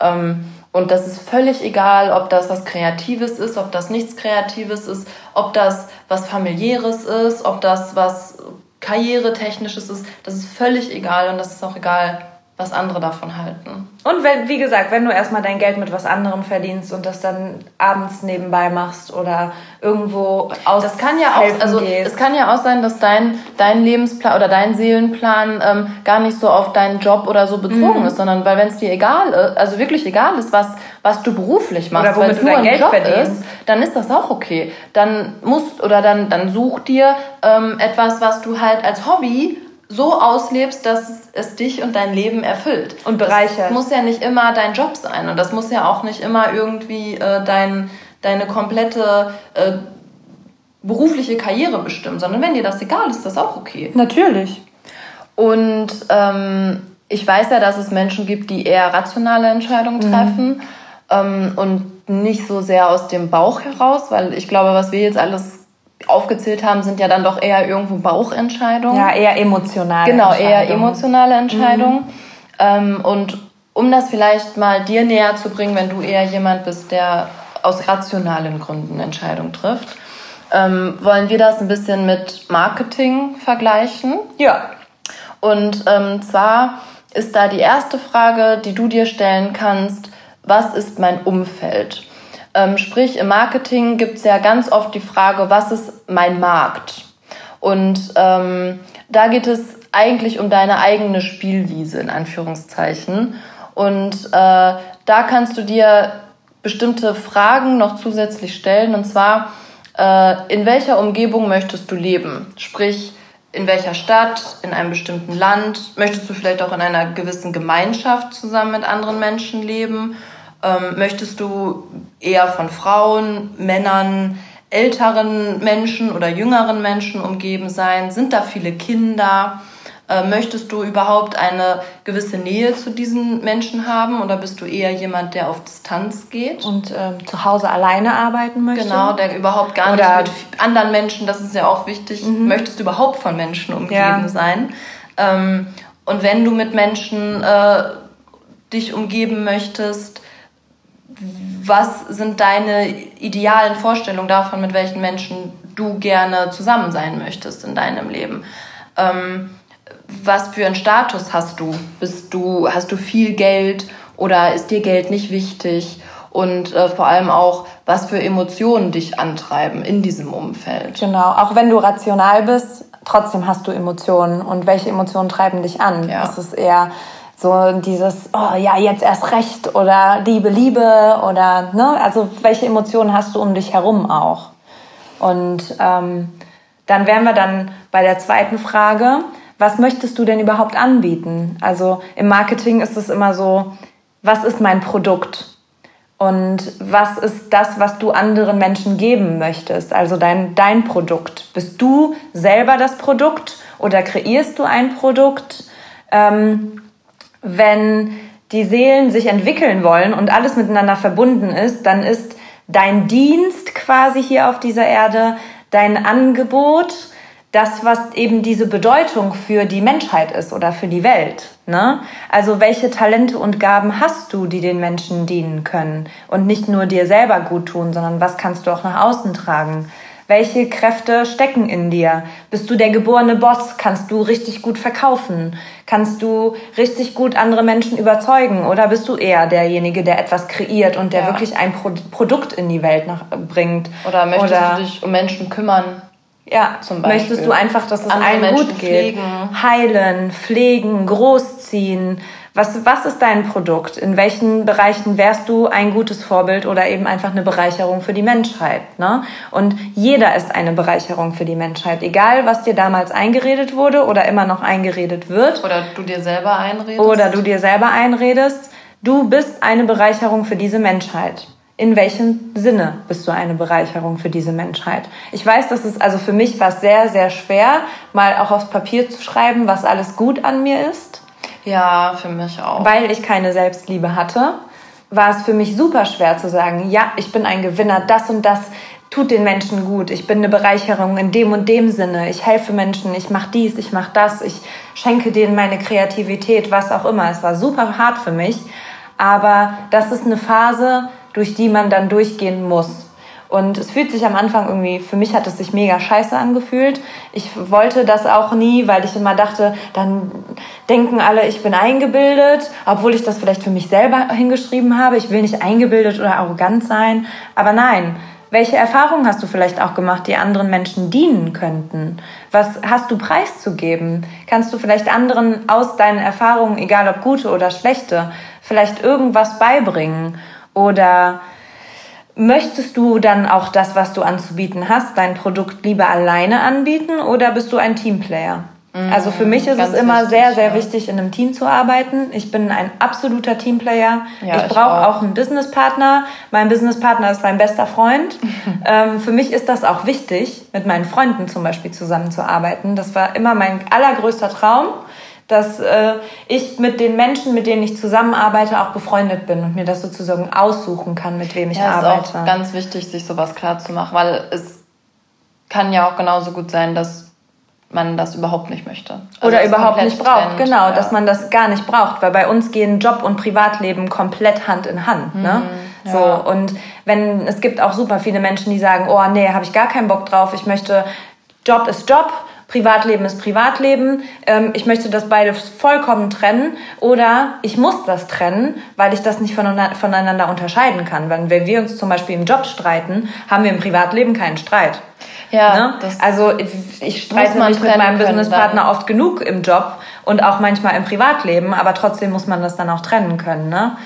Ähm, und das ist völlig egal, ob das was Kreatives ist, ob das nichts Kreatives ist, ob das was familiäres ist, ob das was karrieretechnisches ist. Das ist völlig egal und das ist auch egal, was andere davon halten. Und wenn, wie gesagt, wenn du erstmal dein Geld mit was anderem verdienst und das dann abends nebenbei machst oder irgendwo aus das kann ja auch, also gehst. es kann ja auch sein, dass dein dein Lebensplan oder dein Seelenplan ähm, gar nicht so auf deinen Job oder so bezogen mhm. ist, sondern weil wenn es dir egal ist, also wirklich egal ist, was was du beruflich machst, weil es nur ein Geld Job verdienst. ist, dann ist das auch okay. Dann musst oder dann dann such dir ähm, etwas, was du halt als Hobby so auslebst, dass es dich und dein Leben erfüllt. Und bereichert. Das muss ja nicht immer dein Job sein und das muss ja auch nicht immer irgendwie äh, dein, deine komplette äh, berufliche Karriere bestimmen, sondern wenn dir das egal ist, ist das auch okay. Natürlich. Und ähm, ich weiß ja, dass es Menschen gibt, die eher rationale Entscheidungen mhm. treffen mhm. ähm, und nicht so sehr aus dem Bauch heraus, weil ich glaube, was wir jetzt alles aufgezählt haben, sind ja dann doch eher irgendwo Bauchentscheidungen. Ja, eher emotionale Genau, eher emotionale Entscheidungen. Mhm. Ähm, und um das vielleicht mal dir näher zu bringen, wenn du eher jemand bist, der aus rationalen Gründen Entscheidungen trifft, ähm, wollen wir das ein bisschen mit Marketing vergleichen. Ja. Und ähm, zwar ist da die erste Frage, die du dir stellen kannst, was ist mein Umfeld? Ähm, sprich, im Marketing gibt es ja ganz oft die Frage, was ist mein Markt? Und ähm, da geht es eigentlich um deine eigene Spielwiese, in Anführungszeichen. Und äh, da kannst du dir bestimmte Fragen noch zusätzlich stellen. Und zwar, äh, in welcher Umgebung möchtest du leben? Sprich, in welcher Stadt, in einem bestimmten Land? Möchtest du vielleicht auch in einer gewissen Gemeinschaft zusammen mit anderen Menschen leben? Ähm, möchtest du eher von Frauen, Männern, älteren Menschen oder jüngeren Menschen umgeben sein? Sind da viele Kinder? Äh, möchtest du überhaupt eine gewisse Nähe zu diesen Menschen haben oder bist du eher jemand, der auf Distanz geht? Und ähm, zu Hause alleine arbeiten möchte? Genau, der überhaupt gar oder nicht mit anderen Menschen, das ist ja auch wichtig, mhm. möchtest du überhaupt von Menschen umgeben ja. sein? Ähm, und wenn du mit Menschen äh, dich umgeben möchtest, was sind deine idealen Vorstellungen davon, mit welchen Menschen du gerne zusammen sein möchtest in deinem Leben? Ähm, was für einen Status hast du? Bist du, hast du viel Geld oder ist dir Geld nicht wichtig? Und äh, vor allem auch, was für Emotionen dich antreiben in diesem Umfeld. Genau, auch wenn du rational bist, trotzdem hast du Emotionen. Und welche Emotionen treiben dich an? Ja. Ist es eher so dieses, oh ja, jetzt erst recht oder Liebe, Liebe oder, ne? Also welche Emotionen hast du um dich herum auch? Und ähm, dann wären wir dann bei der zweiten Frage, was möchtest du denn überhaupt anbieten? Also im Marketing ist es immer so, was ist mein Produkt? Und was ist das, was du anderen Menschen geben möchtest? Also dein, dein Produkt. Bist du selber das Produkt oder kreierst du ein Produkt? Ähm, wenn die Seelen sich entwickeln wollen und alles miteinander verbunden ist, dann ist dein Dienst quasi hier auf dieser Erde, dein Angebot, das, was eben diese Bedeutung für die Menschheit ist oder für die Welt. Ne? Also welche Talente und Gaben hast du, die den Menschen dienen können und nicht nur dir selber gut tun, sondern was kannst du auch nach außen tragen? Welche Kräfte stecken in dir? Bist du der geborene Boss? Kannst du richtig gut verkaufen? Kannst du richtig gut andere Menschen überzeugen? Oder bist du eher derjenige, der etwas kreiert und der ja. wirklich ein Pro Produkt in die Welt nach, bringt? Oder möchtest Oder du dich um Menschen kümmern? Ja, zum Beispiel. möchtest du einfach, dass es andere allen Menschen gut geht? Pflegen. Heilen, pflegen, großziehen was, was ist dein Produkt? In welchen Bereichen wärst du ein gutes Vorbild oder eben einfach eine Bereicherung für die Menschheit? Ne? Und jeder ist eine Bereicherung für die Menschheit, egal was dir damals eingeredet wurde oder immer noch eingeredet wird. Oder du dir selber einredest. Oder du dir selber einredest. Du bist eine Bereicherung für diese Menschheit. In welchem Sinne bist du eine Bereicherung für diese Menschheit? Ich weiß, dass es also für mich war sehr, sehr schwer, mal auch aufs Papier zu schreiben, was alles gut an mir ist ja, für mich auch. Weil ich keine Selbstliebe hatte, war es für mich super schwer zu sagen, ja, ich bin ein Gewinner, das und das tut den Menschen gut, ich bin eine Bereicherung in dem und dem Sinne, ich helfe Menschen, ich mache dies, ich mache das, ich schenke denen meine Kreativität, was auch immer. Es war super hart für mich, aber das ist eine Phase, durch die man dann durchgehen muss. Und es fühlt sich am Anfang irgendwie, für mich hat es sich mega scheiße angefühlt. Ich wollte das auch nie, weil ich immer dachte, dann denken alle, ich bin eingebildet, obwohl ich das vielleicht für mich selber hingeschrieben habe. Ich will nicht eingebildet oder arrogant sein. Aber nein, welche Erfahrungen hast du vielleicht auch gemacht, die anderen Menschen dienen könnten? Was hast du preiszugeben? Kannst du vielleicht anderen aus deinen Erfahrungen, egal ob gute oder schlechte, vielleicht irgendwas beibringen? Oder Möchtest du dann auch das, was du anzubieten hast, dein Produkt lieber alleine anbieten oder bist du ein Teamplayer? Mhm, also für mich ist es immer wichtig, sehr, sehr ja. wichtig, in einem Team zu arbeiten. Ich bin ein absoluter Teamplayer. Ja, ich brauche auch. auch einen Businesspartner. Mein Businesspartner ist mein bester Freund. ähm, für mich ist das auch wichtig, mit meinen Freunden zum Beispiel zusammenzuarbeiten. Das war immer mein allergrößter Traum dass äh, ich mit den Menschen, mit denen ich zusammenarbeite, auch befreundet bin und mir das sozusagen aussuchen kann, mit wem ich ja, arbeite. Ist auch ganz wichtig, sich sowas klar zu machen, weil es kann ja auch genauso gut sein, dass man das überhaupt nicht möchte. Also Oder überhaupt nicht braucht, trennt, genau, ja. dass man das gar nicht braucht, weil bei uns gehen Job und Privatleben komplett Hand in Hand. Ne? Mhm, ne? Ja. So, und wenn es gibt auch super viele Menschen, die sagen, oh nee, habe ich gar keinen Bock drauf, ich möchte, Job ist Job, Privatleben ist Privatleben. Ähm, ich möchte das beide vollkommen trennen oder ich muss das trennen, weil ich das nicht voneinander unterscheiden kann. Wenn wir uns zum Beispiel im Job streiten, haben wir im Privatleben keinen Streit. Ja, ne? also ich, ich streite mich mit meinem Businesspartner oft genug im Job und auch manchmal im Privatleben, aber trotzdem muss man das dann auch trennen können. Ne?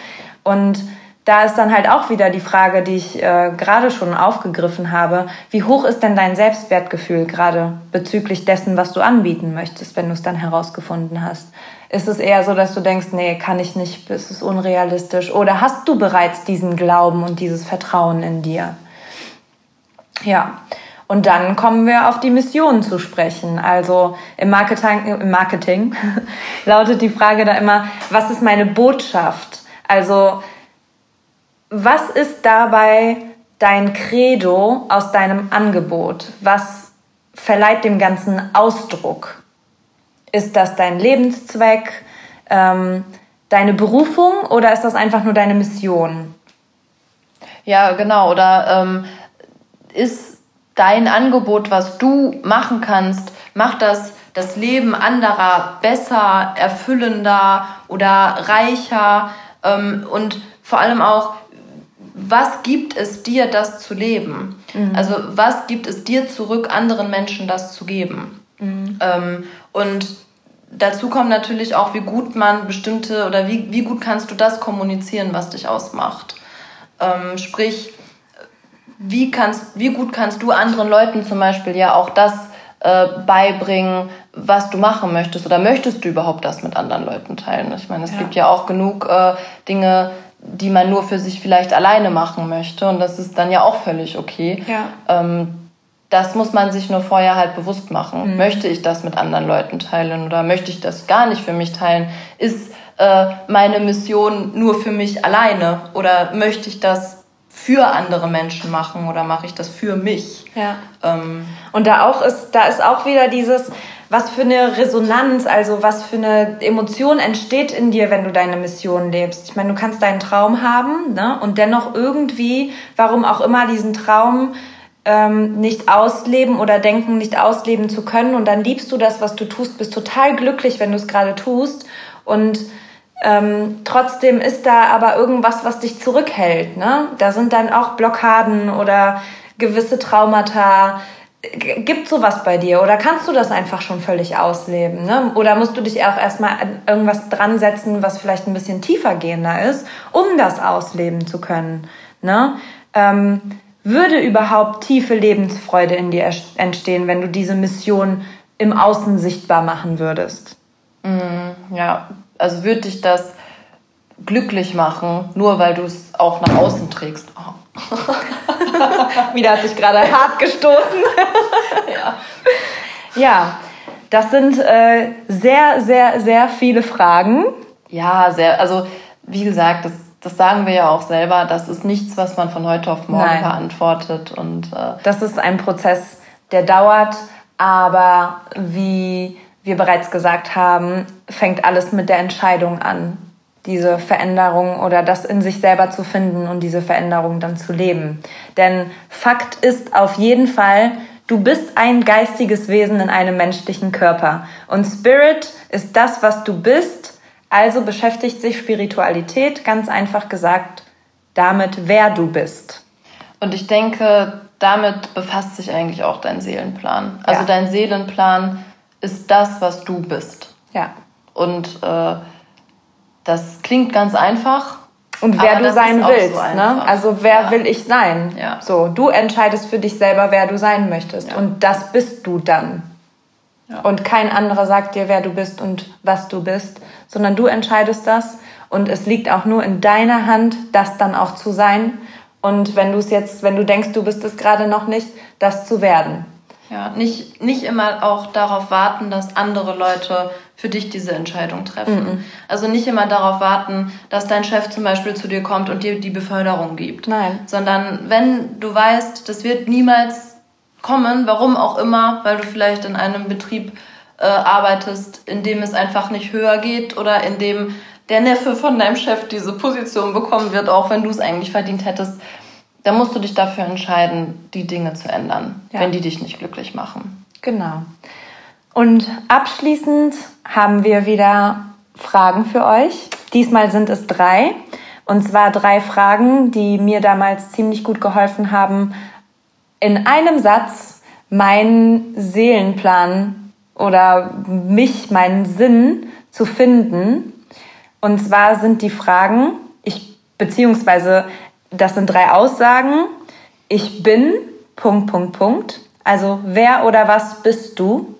Und da ist dann halt auch wieder die Frage, die ich äh, gerade schon aufgegriffen habe. Wie hoch ist denn dein Selbstwertgefühl gerade bezüglich dessen, was du anbieten möchtest, wenn du es dann herausgefunden hast? Ist es eher so, dass du denkst, nee, kann ich nicht, ist es unrealistisch? Oder hast du bereits diesen Glauben und dieses Vertrauen in dir? Ja. Und dann kommen wir auf die Mission zu sprechen. Also im Marketing, im Marketing lautet die Frage da immer, was ist meine Botschaft? Also was ist dabei dein Credo aus deinem Angebot? Was verleiht dem Ganzen Ausdruck? Ist das dein Lebenszweck, ähm, deine Berufung oder ist das einfach nur deine Mission? Ja, genau. Oder ähm, ist dein Angebot, was du machen kannst, macht das das Leben anderer besser, erfüllender oder reicher? Ähm, und vor allem auch, was gibt es dir, das zu leben? Mhm. Also was gibt es dir zurück, anderen Menschen das zu geben? Mhm. Ähm, und dazu kommt natürlich auch, wie gut man bestimmte oder wie, wie gut kannst du das kommunizieren, was dich ausmacht. Ähm, sprich, wie, kannst, wie gut kannst du anderen Leuten zum Beispiel ja auch das äh, beibringen, was du machen möchtest oder möchtest du überhaupt das mit anderen Leuten teilen? Ich meine, es ja. gibt ja auch genug äh, Dinge, die man nur für sich vielleicht alleine machen möchte. Und das ist dann ja auch völlig okay. Ja. Ähm, das muss man sich nur vorher halt bewusst machen. Mhm. Möchte ich das mit anderen Leuten teilen oder möchte ich das gar nicht für mich teilen? Ist äh, meine Mission nur für mich alleine oder möchte ich das für andere Menschen machen oder mache ich das für mich? Ja. Ähm, Und da auch ist, da ist auch wieder dieses, was für eine Resonanz, also was für eine Emotion entsteht in dir, wenn du deine Mission lebst. Ich meine, du kannst deinen Traum haben ne? und dennoch irgendwie, warum auch immer, diesen Traum ähm, nicht ausleben oder denken, nicht ausleben zu können. Und dann liebst du das, was du tust, bist total glücklich, wenn du es gerade tust. Und ähm, trotzdem ist da aber irgendwas, was dich zurückhält. Ne? Da sind dann auch Blockaden oder gewisse Traumata, Gibt sowas bei dir oder kannst du das einfach schon völlig ausleben? Ne? Oder musst du dich auch erstmal an irgendwas dran setzen, was vielleicht ein bisschen tiefer gehender ist, um das ausleben zu können? Ne? Ähm, würde überhaupt tiefe Lebensfreude in dir entstehen, wenn du diese Mission im Außen sichtbar machen würdest? Mm, ja, also würde dich das glücklich machen, nur weil du es auch nach außen trägst. Oh. Wieder hat sich gerade hart gestoßen. ja. ja, das sind äh, sehr, sehr, sehr viele Fragen. Ja, sehr. Also, wie gesagt, das, das sagen wir ja auch selber. Das ist nichts, was man von heute auf morgen Nein. beantwortet. Und, äh, das ist ein Prozess, der dauert, aber wie wir bereits gesagt haben, fängt alles mit der Entscheidung an diese Veränderung oder das in sich selber zu finden und diese Veränderung dann zu leben. Denn Fakt ist auf jeden Fall, du bist ein geistiges Wesen in einem menschlichen Körper. Und Spirit ist das, was du bist. Also beschäftigt sich Spiritualität ganz einfach gesagt damit, wer du bist. Und ich denke, damit befasst sich eigentlich auch dein Seelenplan. Also ja. dein Seelenplan ist das, was du bist. Ja. Und äh, das klingt ganz einfach. Und wer du sein willst, so ne? Also wer ja. will ich sein? Ja. So, du entscheidest für dich selber, wer du sein möchtest. Ja. Und das bist du dann. Und kein anderer sagt dir, wer du bist und was du bist, sondern du entscheidest das. Und es liegt auch nur in deiner Hand, das dann auch zu sein. Und wenn du es jetzt, wenn du denkst, du bist es gerade noch nicht, das zu werden. Ja, nicht, nicht immer auch darauf warten, dass andere Leute für dich diese Entscheidung treffen. Mhm. Also nicht immer darauf warten, dass dein Chef zum Beispiel zu dir kommt und dir die Beförderung gibt. Nein. Sondern wenn du weißt, das wird niemals kommen, warum auch immer, weil du vielleicht in einem Betrieb äh, arbeitest, in dem es einfach nicht höher geht oder in dem der Neffe von deinem Chef diese Position bekommen wird, auch wenn du es eigentlich verdient hättest, dann musst du dich dafür entscheiden, die Dinge zu ändern, ja. wenn die dich nicht glücklich machen. Genau. Und abschließend haben wir wieder Fragen für euch. Diesmal sind es drei. Und zwar drei Fragen, die mir damals ziemlich gut geholfen haben, in einem Satz meinen Seelenplan oder mich, meinen Sinn zu finden. Und zwar sind die Fragen, ich, beziehungsweise das sind drei Aussagen. Ich bin, Punkt, Punkt, Punkt. Also wer oder was bist du?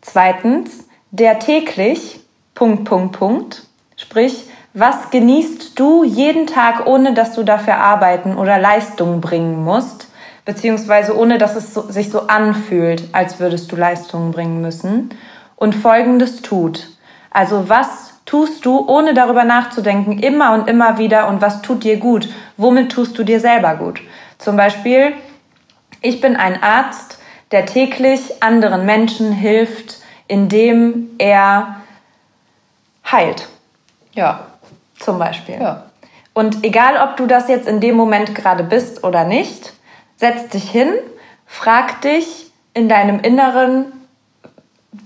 Zweitens, der täglich, Punkt, Punkt, Punkt. Sprich, was genießt du jeden Tag, ohne dass du dafür arbeiten oder Leistungen bringen musst? beziehungsweise ohne dass es so, sich so anfühlt, als würdest du Leistungen bringen müssen. Und Folgendes tut. Also was tust du, ohne darüber nachzudenken, immer und immer wieder und was tut dir gut? Womit tust du dir selber gut? Zum Beispiel, ich bin ein Arzt, der täglich anderen Menschen hilft, indem er heilt. Ja. Zum Beispiel. Ja. Und egal, ob du das jetzt in dem Moment gerade bist oder nicht, setz dich hin, frag dich in deinem Inneren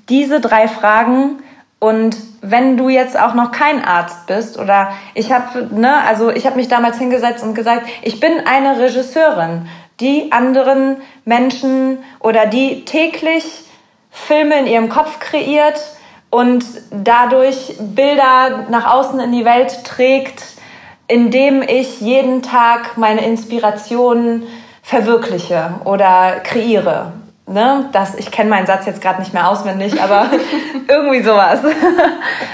diese drei Fragen und wenn du jetzt auch noch kein Arzt bist oder ich habe, ne, also ich habe mich damals hingesetzt und gesagt, ich bin eine Regisseurin, die anderen Menschen oder die täglich Filme in ihrem Kopf kreiert und dadurch Bilder nach außen in die Welt trägt, indem ich jeden Tag meine Inspirationen verwirkliche oder kreiere ne, das, ich kenne meinen Satz jetzt gerade nicht mehr auswendig, aber irgendwie sowas.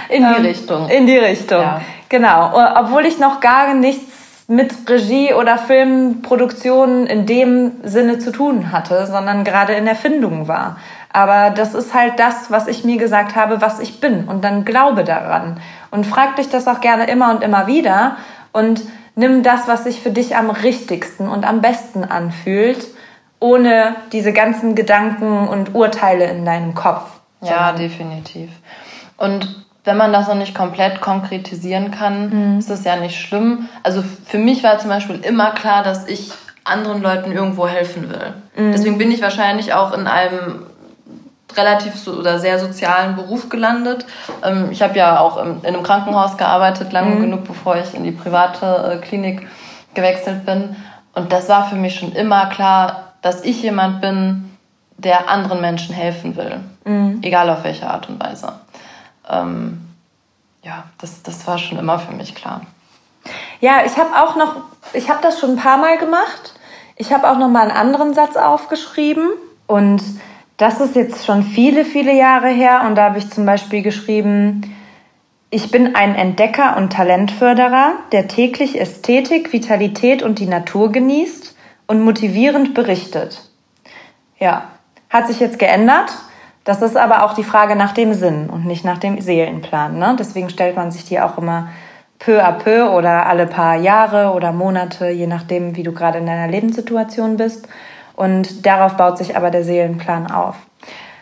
In die ähm, Richtung. In die Richtung, ja. genau. Obwohl ich noch gar nichts mit Regie oder Filmproduktionen in dem Sinne zu tun hatte, sondern gerade in Erfindung war. Aber das ist halt das, was ich mir gesagt habe, was ich bin. Und dann glaube daran. Und frag dich das auch gerne immer und immer wieder. Und nimm das, was sich für dich am richtigsten und am besten anfühlt ohne diese ganzen Gedanken und Urteile in deinem Kopf. Ja, definitiv. Und wenn man das noch nicht komplett konkretisieren kann, mhm. ist das ja nicht schlimm. Also für mich war zum Beispiel immer klar, dass ich anderen Leuten irgendwo helfen will. Mhm. Deswegen bin ich wahrscheinlich auch in einem relativ so, oder sehr sozialen Beruf gelandet. Ähm, ich habe ja auch in einem Krankenhaus gearbeitet, lange mhm. genug, bevor ich in die private äh, Klinik gewechselt bin. Und das war für mich schon immer klar, dass ich jemand bin, der anderen Menschen helfen will. Mhm. Egal auf welche Art und Weise. Ähm, ja, das, das war schon immer für mich klar. Ja, ich habe auch noch, ich habe das schon ein paar Mal gemacht. Ich habe auch noch mal einen anderen Satz aufgeschrieben und das ist jetzt schon viele, viele Jahre her und da habe ich zum Beispiel geschrieben, ich bin ein Entdecker und Talentförderer, der täglich Ästhetik, Vitalität und die Natur genießt und motivierend berichtet. Ja, hat sich jetzt geändert. Das ist aber auch die Frage nach dem Sinn und nicht nach dem Seelenplan. Ne? Deswegen stellt man sich die auch immer peu à peu oder alle paar Jahre oder Monate, je nachdem, wie du gerade in deiner Lebenssituation bist. Und darauf baut sich aber der Seelenplan auf.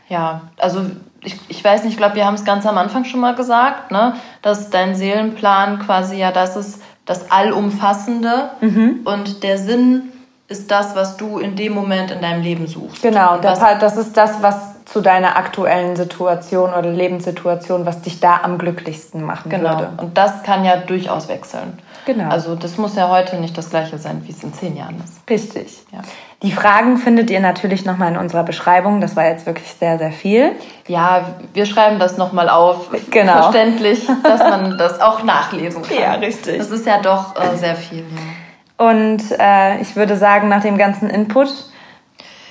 Ja, also ich, ich weiß nicht, ich glaube, wir haben es ganz am Anfang schon mal gesagt, ne? dass dein Seelenplan quasi ja das ist, das Allumfassende mhm. und der Sinn ist das, was du in dem Moment in deinem Leben suchst. Genau, das, das ist das, was zu deiner aktuellen Situation oder Lebenssituation, was dich da am glücklichsten machen genau. würde. Und das kann ja durchaus wechseln. Genau. Also das muss ja heute nicht das gleiche sein, wie es in zehn Jahren ist. Richtig. Ja. Die Fragen findet ihr natürlich nochmal in unserer Beschreibung. Das war jetzt wirklich sehr, sehr viel. Ja, wir schreiben das nochmal auf. Genau. Verständlich, dass man das auch nachlesen kann. Ja, richtig. Das ist ja doch äh, sehr viel. Ja. Und äh, ich würde sagen, nach dem ganzen Input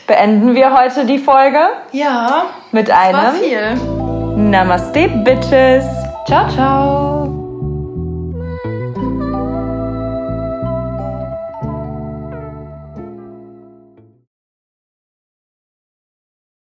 beenden wir heute die Folge. Ja. Mit einem. Namaste, Bitches. Ciao, ciao.